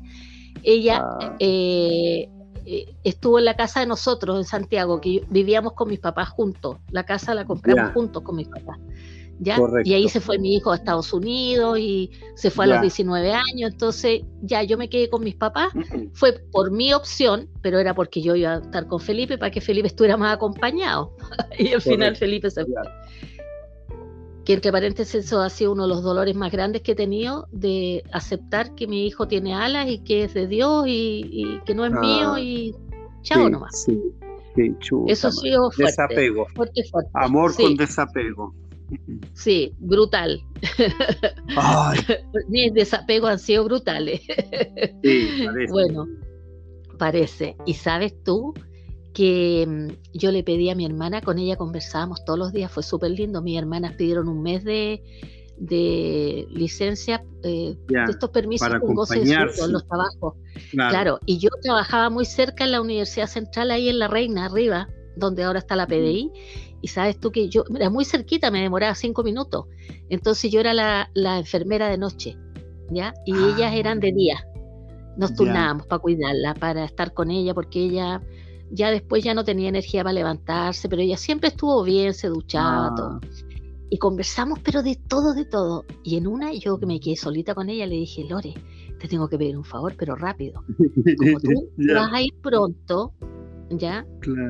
Ella ah. eh, eh, estuvo en la casa de nosotros en Santiago, que vivíamos con mis papás juntos. La casa la compramos juntos con mis papás. ¿Ya? Y ahí se fue mi hijo a Estados Unidos y se fue a los 19 años, entonces ya yo me quedé con mis papás, fue por mi opción, pero era porque yo iba a estar con Felipe para que Felipe estuviera más acompañado. y al final Felipe se fue que entre paréntesis eso ha sido uno de los dolores más grandes que he tenido de aceptar que mi hijo tiene alas y que es de Dios y, que no es mío ah, y chao nomás. Sí, sí, eso ha sido fuerte, desapego. Amor con desapego. Sí, brutal. Mis desapegos han sido brutales. Sí, parece. Bueno, parece. ¿Y sabes tú? que mm, yo le pedí a mi hermana, con ella conversábamos todos los días, fue súper lindo. Mis hermanas pidieron un mes de, licencia, eh, de estos permisos con goce de en los trabajos. Claro. y yo trabajaba muy cerca en la Universidad Central, ahí en La Reina, arriba, donde ahora está la PDI, y sabes tú que yo era muy cerquita, me demoraba cinco minutos. Entonces yo era la, enfermera de noche, ¿ya? Y ellas eran de ah. día. Nos turnábamos para cuidarla, para estar con ella, porque ella ya después ya no tenía energía para levantarse, pero ella siempre estuvo bien, se duchaba, todo. Ah. Y conversamos, pero de todo, de todo. Y en una, yo que me quedé solita con ella, le dije, Lore, te tengo que pedir un favor, pero rápido. Como tú vas a ir pronto, ¿ya?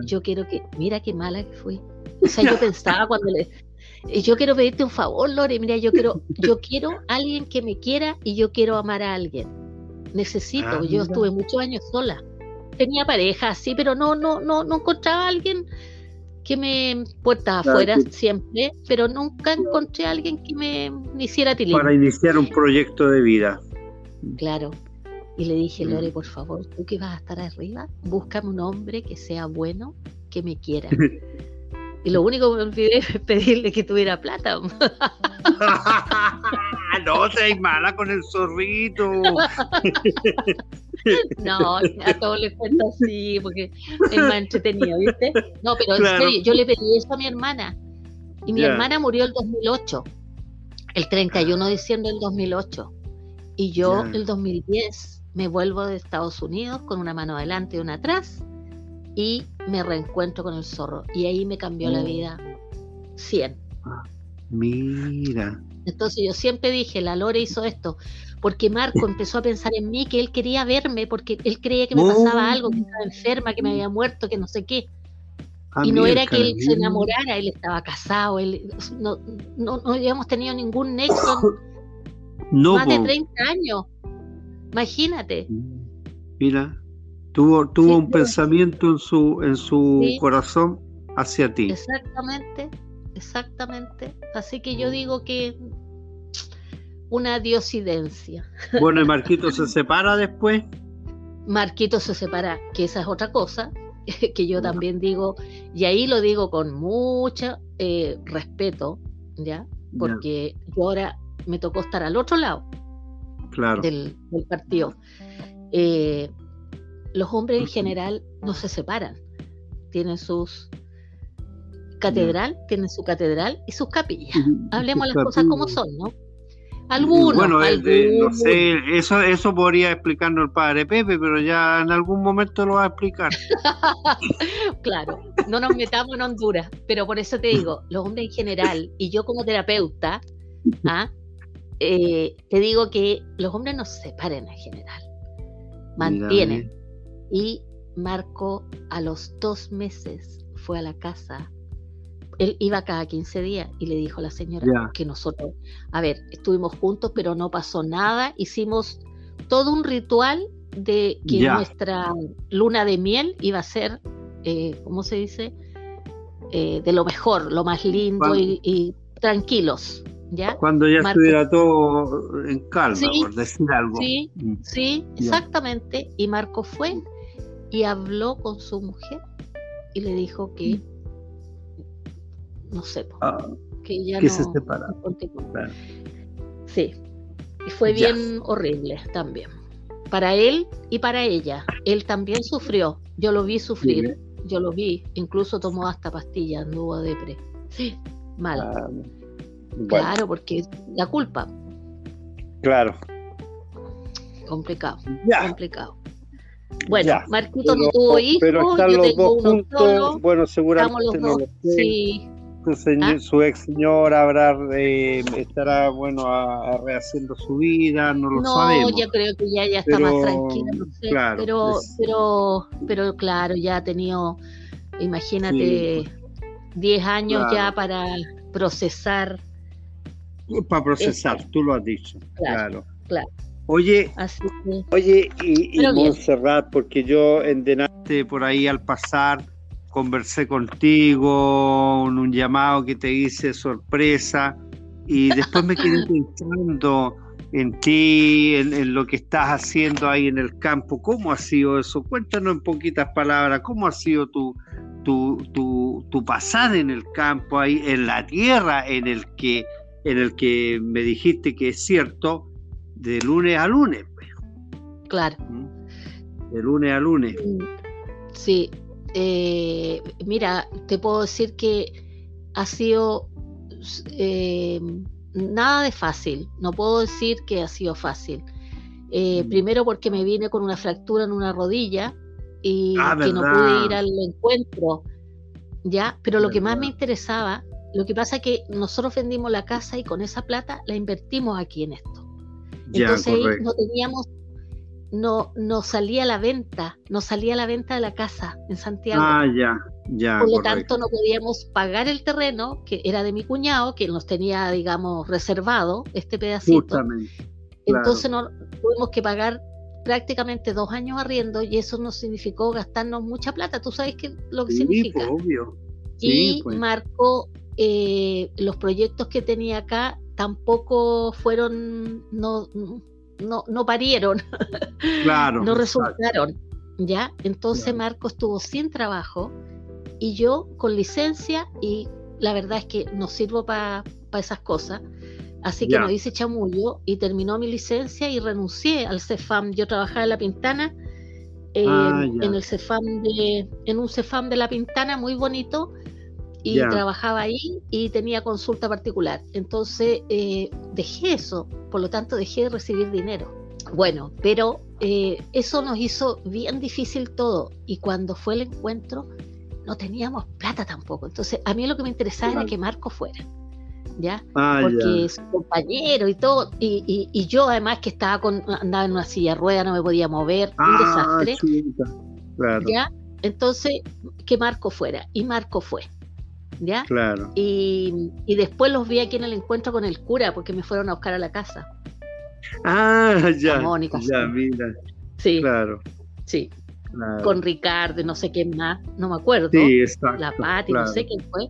Yo quiero que, mira qué mala que fui. O sea, yo pensaba cuando le, yo quiero pedirte un favor, Lore, mira, yo quiero, yo quiero alguien que me quiera y yo quiero amar a alguien. Necesito, ah, yo estuve muchos años sola tenía pareja, sí, pero no, no, no, no encontraba a alguien que me puerta afuera siempre, pero nunca encontré a alguien que me, hiciera tilín. Para iniciar un proyecto de vida. Claro. Y le dije, mm. Lore, por favor, tú que vas a estar arriba, búscame un hombre que sea bueno, que me quiera. y lo único que me olvidé es pedirle que tuviera plata. no seas mala con el zorrito. No, a todos les cuento así, porque es más entretenido, ¿viste? No, pero en serio, yo le pedí eso a mi hermana. Y mi hermana murió el 2008, el 31 de diciembre del 2008. Y yo el 2010 me vuelvo de Estados Unidos con una mano adelante y una atrás y me reencuentro con el zorro. Y ahí me cambió la oh. vida 100. Ah, mira. Entonces yo siempre dije, la Lore hizo esto, porque Marco empezó a pensar en mí, que él quería verme, porque él creía que me pasaba oh. algo, que estaba enferma, que me había muerto, que no sé qué. Ah, y no era que él se enamorara, él estaba casado, él, no, no, no habíamos tenido ningún nexo más de 30 años. Imagínate. Mira, tuvo, tuvo un pensamiento en su, en su corazón hacia ti. Exactamente, exactamente. Así que yo digo que una diosidencia. Bueno, ¿y Marquito se separa después? Marquito se separa, que esa es otra cosa, que yo también digo, y ahí lo digo con mucho eh, respeto, ¿ya? Porque yo ahora me tocó estar al otro lado claro. del, partido. Eh, los hombres en general no se separan, tienen sus catedral, tienen su catedral y sus capillas. Hablemos las cosas como son, ¿no? Algunos. Bueno, no sé, eso, eso podría explicarnos el padre Pepe, pero ya en algún momento lo va a explicar. claro, no nos metamos en Honduras, pero por eso te digo, los hombres en general, y yo como terapeuta, ¿ah? eh, te digo que los hombres no se separen en general, mantienen. Y Marco a los dos meses fue a la casa él iba cada 15 días y le dijo a la señora que nosotros, a ver, estuvimos juntos, pero no pasó nada, hicimos todo un ritual de que nuestra luna de miel iba a ser, eh, ¿cómo se dice? Eh, de lo mejor, lo más lindo y, tranquilos. ¿Ya? Cuando ya estuviera todo en calma, por decir algo. Sí, mm. sí, exactamente. Y Marco fue y habló con su mujer y le dijo que mm no sé, ah, que ya no, se separa. Sí, y fue bien horrible también. Para él y para ella. Él también sufrió. Yo lo vi sufrir. Yo lo vi. Incluso tomó hasta pastillas, anduvo depre. Sí, mal. Ah, claro, porque la culpa. Claro. Complicado. Complicado. Bueno, Marquito no tuvo hijos, pero yo tengo uno solo. Bueno, seguramente no Sí, ¿Ah? su, ex señor habrá eh, estará bueno a, rehaciendo su vida, no lo sabemos. No, ya creo que ya, ya está más tranquila, no sé, pero, pero, pero claro, ya ha tenido, imagínate, 10 años ya para procesar. Para procesar, tú lo has dicho, claro. Claro. Oye, oye, y, y Montserrat, porque yo en Denate por ahí al pasar conversé contigo, en un llamado que te hice sorpresa, y después me quedé pensando en ti, en, lo que estás haciendo ahí en el campo. ¿Cómo ha sido eso? Cuéntanos en poquitas palabras, ¿cómo ha sido tu, tu, tu, tu pasada en el campo, ahí en la tierra, en el que, en el que me dijiste que es cierto, de lunes a lunes? Pues? Claro. De lunes a lunes. Sí, eh, mira, te puedo decir que ha sido eh, nada de fácil, no puedo decir que ha sido fácil. Eh, mm. primero porque me vine con una fractura en una rodilla y ah, que no pude ir al encuentro, ¿ya? Pero lo que más me interesaba, lo que pasa es que nosotros vendimos la casa y con esa plata la invertimos aquí en esto. Entonces no teníamos no, no salía a la venta, no salía a la venta de la casa en Santiago. Ah, ya, ya. Por lo tanto, no podíamos pagar el terreno, que era de mi cuñado, que nos tenía, digamos, reservado este pedacito. Justamente. Entonces no, tuvimos que pagar prácticamente dos años arriendo y eso nos significó gastarnos mucha plata. Tú sabes qué lo que significa. Pues, obvio. y pues. marcó eh, los proyectos que tenía acá tampoco fueron no no, no parieron, claro, no resultaron, ¿ya? Entonces Marco estuvo sin trabajo y yo con licencia y la verdad es que no sirvo para esas cosas, así que me hice chamullo y terminó mi licencia y renuncié al CEFAM. Yo trabajaba en La Pintana, ah, en el CEFAM de, en un CEFAM de La Pintana muy bonito y trabajaba ahí y tenía consulta particular. Entonces eh, dejé eso, por lo tanto dejé de recibir dinero. Bueno, pero eh, eso nos hizo bien difícil todo y cuando fue el encuentro no teníamos plata tampoco. Entonces a mí lo que me interesaba era que Marco fuera. ¿Ya? Ah, Porque es compañero y todo, y, yo además que estaba con, andaba en una silla rueda, no me podía mover, un ah, desastre. ¿Ya? Entonces, que Marco fuera, y Marco fue. ¿Ya? Claro. Y, y después los vi aquí en el encuentro con el cura, porque me fueron a buscar a la casa. Ah, ya. ya, mira. Sí. Claro. Sí. Con Ricardo, no sé quién más, no me acuerdo. Sí, exacto, La Pati, no sé quién fue.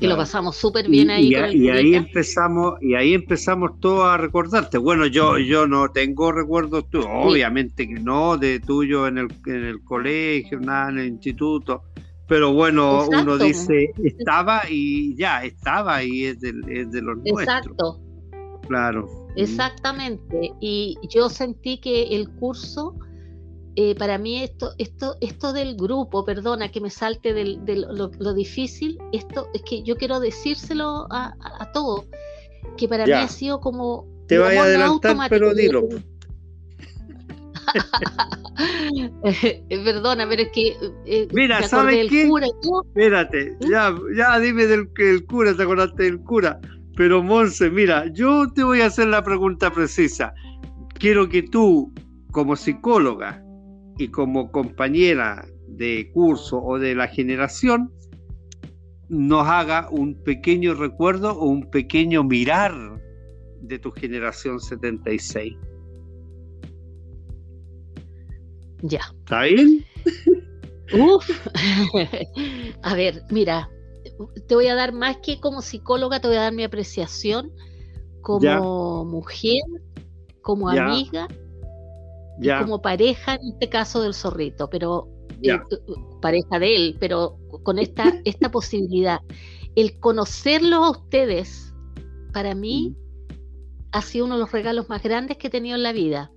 Y lo pasamos súper bien ahí. Y, ahí empezamos, y ahí empezamos todos a recordarte. Bueno, yo, yo no tengo recuerdos tuyos, obviamente que no, de tuyo en el, en el colegio, nada, en el instituto. Pero bueno, uno dice, estaba y ya, estaba y es de, es de los Exacto. Claro. Exactamente. Y yo sentí que el curso, eh, para mí esto, esto, esto del grupo, perdona que me salte de lo, difícil, esto es que yo quiero decírselo a, todos, que para mí ha sido como... Te vaya a adelantar, pero dilo. Perdona, pero es que. Eh, Mira, ¿sabes qué? Cura, Espérate, ¿Mm? ya, ya dime del el cura, ¿te acordaste del cura? Pero Monse, mira, yo te voy a hacer la pregunta precisa. Quiero que tú, como psicóloga y como compañera de curso o de la generación, nos haga un pequeño recuerdo o un pequeño mirar de tu generación 76. Ya. ¿Está bien? Uf. a ver, mira, te voy a dar más que como psicóloga, te voy a dar mi apreciación como mujer, como amiga y como pareja, en este caso del zorrito, pero eh, pareja de él, pero con esta, esta posibilidad. El conocerlos a ustedes, para mí, mm. ha sido uno de los regalos más grandes que he tenido en la vida.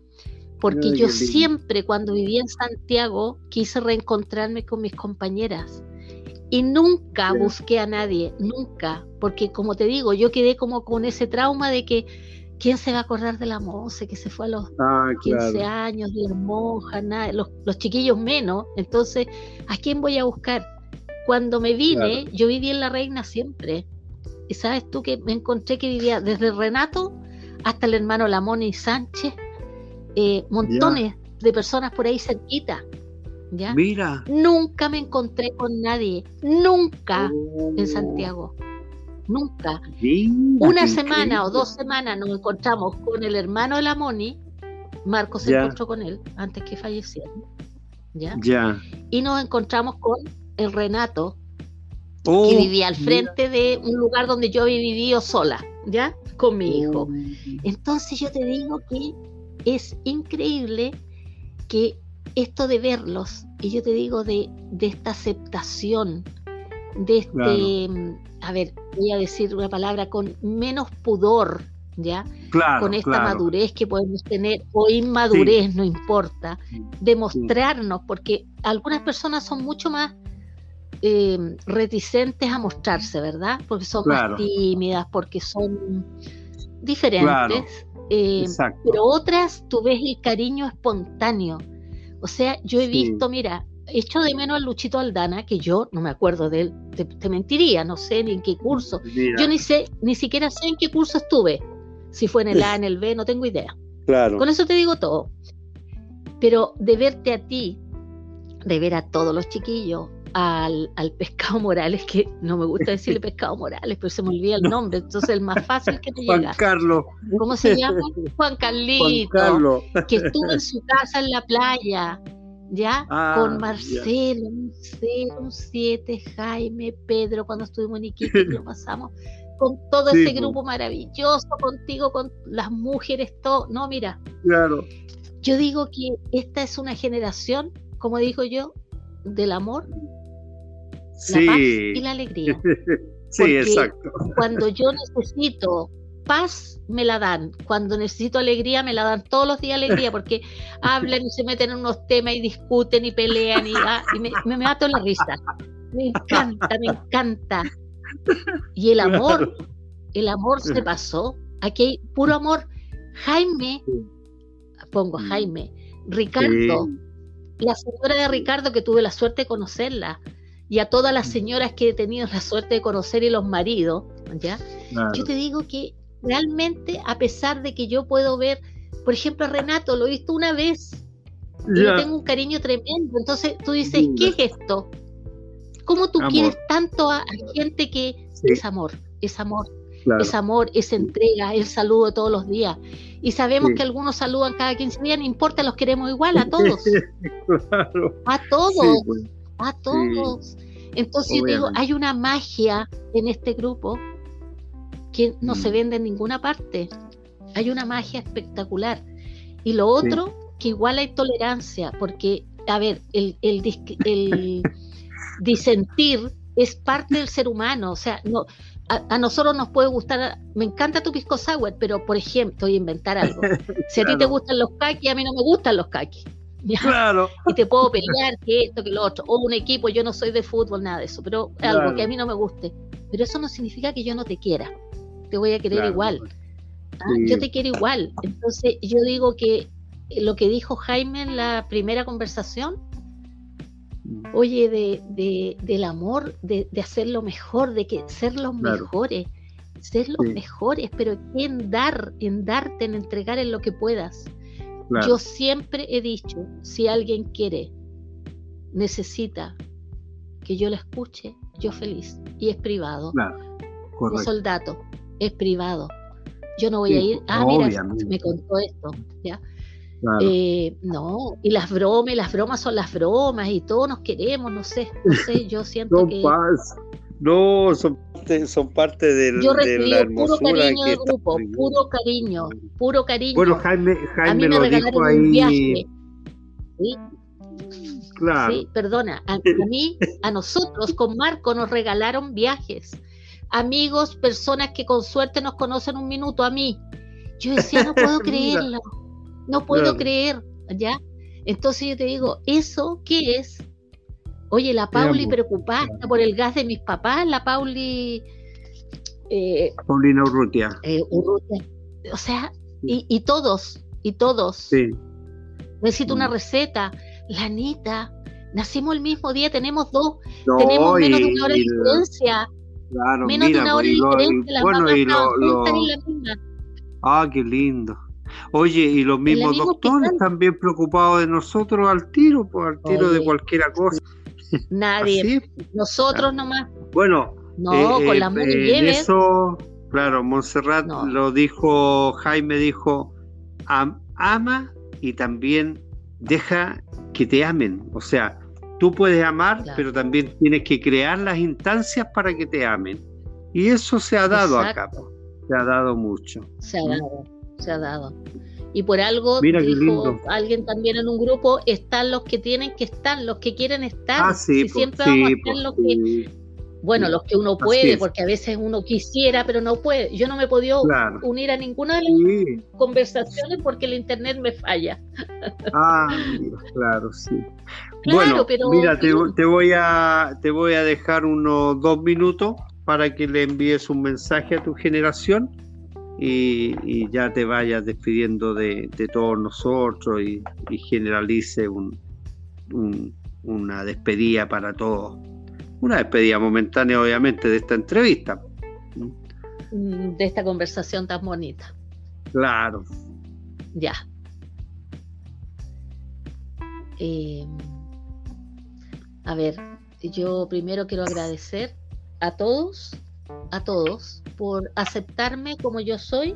Porque yo siempre, cuando vivía en Santiago, quise reencontrarme con mis compañeras y nunca busqué a nadie, nunca, porque como te digo, yo quedé como con ese trauma de que ¿quién se va a acordar de la monja que se fue a los 15 ah, años, de la monja, nada, los, chiquillos menos? Entonces, ¿a quién voy a buscar? Cuando me vine, yo viví en La Reina siempre. Y sabes tú que me encontré que vivía desde Renato hasta el hermano Lamoni Sánchez, eh, montones de personas por ahí cerquita. Mira. Nunca me encontré con nadie, nunca en oh. Santiago. Nunca. Una semana o dos semanas nos encontramos con el hermano de la Moni. Marcos se encontró con él antes que falleciera. ¿Ya? Ya. Y nos encontramos con el Renato, que oh, vivía al frente de un lugar donde yo había vivido sola, ¿ya? Con mi hijo. Oh. Entonces yo te digo que es increíble que esto de verlos, y yo te digo de, esta aceptación, de este, a ver, voy a decir una palabra con menos pudor, ¿ya? con esta madurez que podemos tener, o inmadurez, no importa, demostrarnos, porque algunas personas son mucho más eh, reticentes a mostrarse, ¿verdad? Porque son más tímidas, porque son diferentes. Eh, pero otras, tú ves el cariño espontáneo, o sea, yo he visto, mira, echo de menos al Luchito Aldana, que yo no me acuerdo de él, te, mentiría, no sé ni en qué curso. Yo ni sé, ni siquiera sé en qué curso estuve. Si fue en el A, en el B, no tengo idea. Claro. Con eso te digo todo. Pero de verte a ti, de ver a todos los chiquillos, al, pescado Morales, que no me gusta decirle pescado Morales, pero se me olvida el nombre, entonces el más fácil que me Juan Carlos. ¿Cómo se llama? Juan Carlito, Carlos. que estuvo en su casa en la playa, ¿ya? Ah, Con Marcelo, un un 7, Jaime, Pedro, cuando estuvimos en Iquique, lo pasamos con todo ese grupo maravilloso, contigo, con las mujeres, todo. No, mira. Claro. Yo digo que esta es una generación, como digo yo, del amor la paz y la alegría. sí, exacto. Cuando yo necesito paz, me la dan. Cuando necesito alegría, me la dan todos los días alegría, porque hablan y se meten en unos temas y discuten y pelean y, ah, me, me mato la risa. Me encanta, me encanta. Y el amor, el amor se pasó. Aquí hay puro amor. Jaime, pongo mm. Jaime, Ricardo, la señora de Ricardo que tuve la suerte de conocerla, y a todas las mm. señoras que he tenido la suerte de conocer y los maridos, ¿ya? Yo te digo que realmente, a pesar de que yo puedo ver, por ejemplo, a Renato, lo he visto una vez, y yo tengo un cariño tremendo, entonces tú dices, ¿qué es esto? ¿Cómo tú quieres tanto a, gente que es amor, es amor, es amor, es entrega, es saludo todos los días? Y sabemos que algunos saludan cada 15 días, no importa, los queremos igual a todos. A todos, pues. A todos. Entonces yo digo, hay una magia en este grupo que no se mm. vende en ninguna parte. Hay una magia espectacular. Y lo otro, que igual hay tolerancia, porque, a ver, el, el, el disentir es parte del ser humano, o sea, no, a, nosotros nos puede gustar, me encanta tu pisco sour, pero por ejemplo, voy a inventar algo. Si a ti te gustan los kakis, a mí no me gustan los Claro. Y te puedo pelear que esto, que lo otro. O un equipo, yo no soy de fútbol, nada de eso, pero algo que a mí no me guste. Pero eso no significa que yo no te quiera. Te voy a querer igual. ¿ah? Yo te quiero igual. Entonces, yo digo que lo que dijo Jaime en la primera conversación oye, de, del amor, de, de, hacer mejor, de que ser los mejores, ser los mejores, pero en dar, en darte, en entregar en lo que puedas. Yo siempre he dicho, si alguien quiere, necesita que yo la escuche, yo feliz. Y es privado. Claro. No soldado, es privado. Yo no voy a ir, ah, mira, me contó esto, ¿ya? Eh, no, y las bromas, las bromas son las bromas y todos nos queremos, no sé, no sé, yo siento que... No, son, son parte del, yo de la hermosura puro cariño del grupo, puro cariño, puro cariño. Bueno, Jaime, Jaime a mí me regalaron ahí... un viaje. ¿sí? Claro. Sí, perdona, a, a mí, a nosotros con Marco nos regalaron viajes. Amigos, personas que con suerte nos conocen un minuto, a mí. Yo decía, no puedo creerlo. No puedo creer, ¿ya? Entonces yo te digo, ¿eso qué es? Oye, la Pauli preocupada por el gas de mis papás, la Pauli... Eh, Paulina Urrutia. Eh, Urrutia. O sea, y, todos, y todos. Sí. Necesito una mm. receta. La Anita, nacimos el mismo día, tenemos dos, tenemos menos de una hora de diferencia. Claro, menos de una hora de diferencia, las bueno, y lo, lo... la misma. Ah, qué lindo. Oye, y los mismos doctores también preocupados de nosotros al tiro, pues al tiro de cualquiera cosa. Nadie. Nosotros nomás. Bueno, no, eh, con la eh, Eso, claro, Montserrat lo dijo, Jaime dijo, ama y también deja que te amen. O sea, tú puedes amar, pero también tienes que crear las instancias para que te amen. Y eso se ha dado acá, se ha dado mucho. Se ha dado se ha dado. Y por algo dijo alguien también en un grupo, están los que tienen que estar, los que quieren estar. Ah, sí, siempre vamos a estar los que, bueno, los que uno puede, porque a veces uno quisiera, pero no puede. Yo no me he podido unir a ninguna de las conversaciones porque el internet me falla. Ah, claro, sí. bueno, pero, mira, te, te, voy a, te voy a dejar unos dos minutos para que le envíes un mensaje a tu generación y, ya te vayas despidiendo de, todos nosotros y, generalice una despedida para todos. Una despedida momentánea, obviamente, de esta entrevista. Mm, de esta conversación tan bonita. Claro. Ya. Eh, a ver, yo primero quiero agradecer a todos a todos por aceptarme como yo soy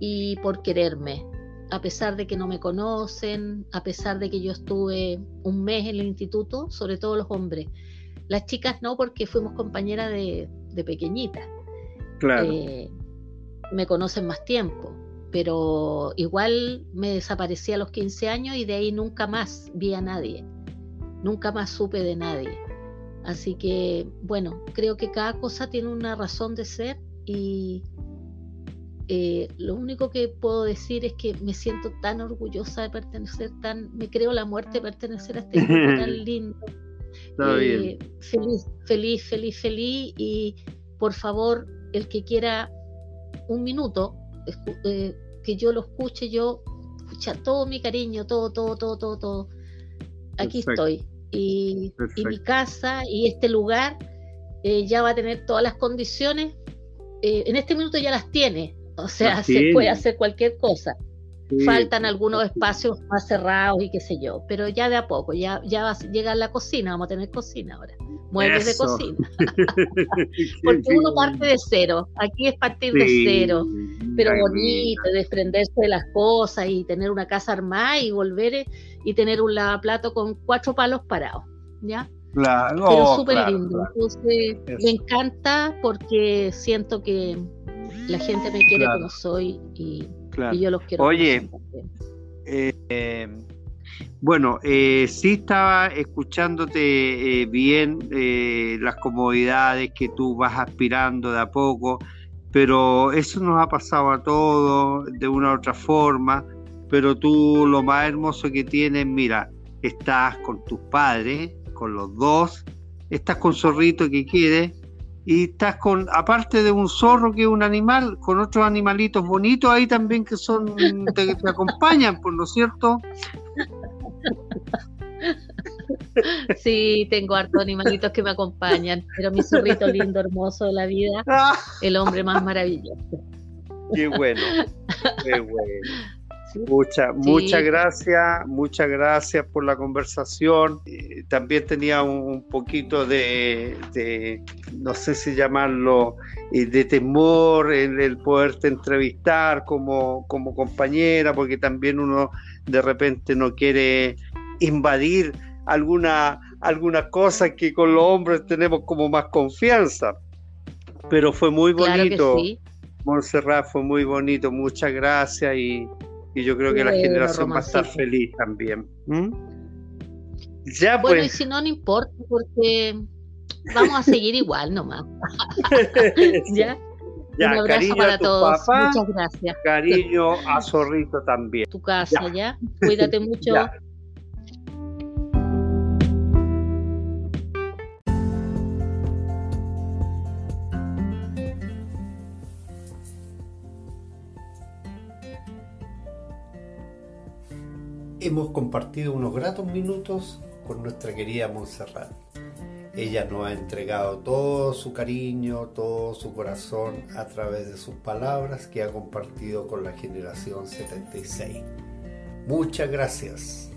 y por quererme, a pesar de que no me conocen, a pesar de que yo estuve un mes en el instituto, sobre todo los hombres. Las chicas no, porque fuimos compañeras de, de pequeñita. Claro. Eh, me conocen más tiempo, pero igual me desaparecí a los 15 años y de ahí nunca más vi a nadie. Nunca más supe de nadie. Así que, bueno, creo que cada cosa tiene una razón de ser y eh, lo único que puedo decir es que me siento tan orgullosa de pertenecer, tan, me creo la muerte de pertenecer a este grupo tan lindo, Eh, feliz, feliz, feliz, feliz. Y por favor, el que quiera un minuto, eh, que yo lo escuche, yo, escucha todo mi cariño, todo, todo, todo, todo, todo. Aquí estoy. Y, mi casa y este lugar eh, ya va a tener todas las condiciones. en este minuto ya las tiene. O sea, se puede hacer cualquier cosa. Faltan algunos espacios más cerrados y qué sé yo, pero ya de a poco, ya, ya va a llegar la cocina, vamos a tener cocina ahora, muebles de cocina. Porque uno parte de cero, aquí es partir de cero, pero bonito, desprenderse de las cosas y tener una casa armada y volver eh, y tener un lavaplato con cuatro palos parados, ¿ya? Claro, pero súper lindo. Entonces, me encanta porque siento que la gente me quiere como soy y y yo los quiero. Oye, eh, bueno, eh, sí estaba escuchándote eh, bien eh, las comodidades que tú vas aspirando de a poco, pero eso nos ha pasado a todos de una u otra forma, pero tú lo más hermoso que tienes, mira, estás con tus padres, con los dos, estás con Zorrito que quieres, y estás con, aparte de un zorro que es un animal, con otros animalitos bonitos ahí también que son, te, te acompañan, por lo cierto. Sí, tengo hartos animalitos que me acompañan, pero mi zorrito lindo, hermoso de la vida, el hombre más maravilloso. Qué bueno, qué bueno. Muchas, muchas gracias, muchas gracias por la conversación. Eh, también tenía un, poquito de, no sé si llamarlo, eh, de temor en el poderte entrevistar como, como compañera, porque también uno de repente no quiere invadir alguna, alguna cosa que con los hombres tenemos como más confianza. Pero fue muy bonito. Montserrat fue muy bonito, muchas gracias y, y yo creo que la generación va a estar feliz también. Ya, bueno, pues. y si no, no importa, porque vamos a seguir igual nomás. ¿Ya? Ya, Un abrazo para todos. Muchas gracias. Cariño a Zorrito también. Tu casa, ¿ya? Cuídate mucho. hemos compartido unos gratos minutos con nuestra querida Montserrat. Ella nos ha entregado todo su cariño, todo su corazón a través de sus palabras que ha compartido con la generación 76. Muchas gracias.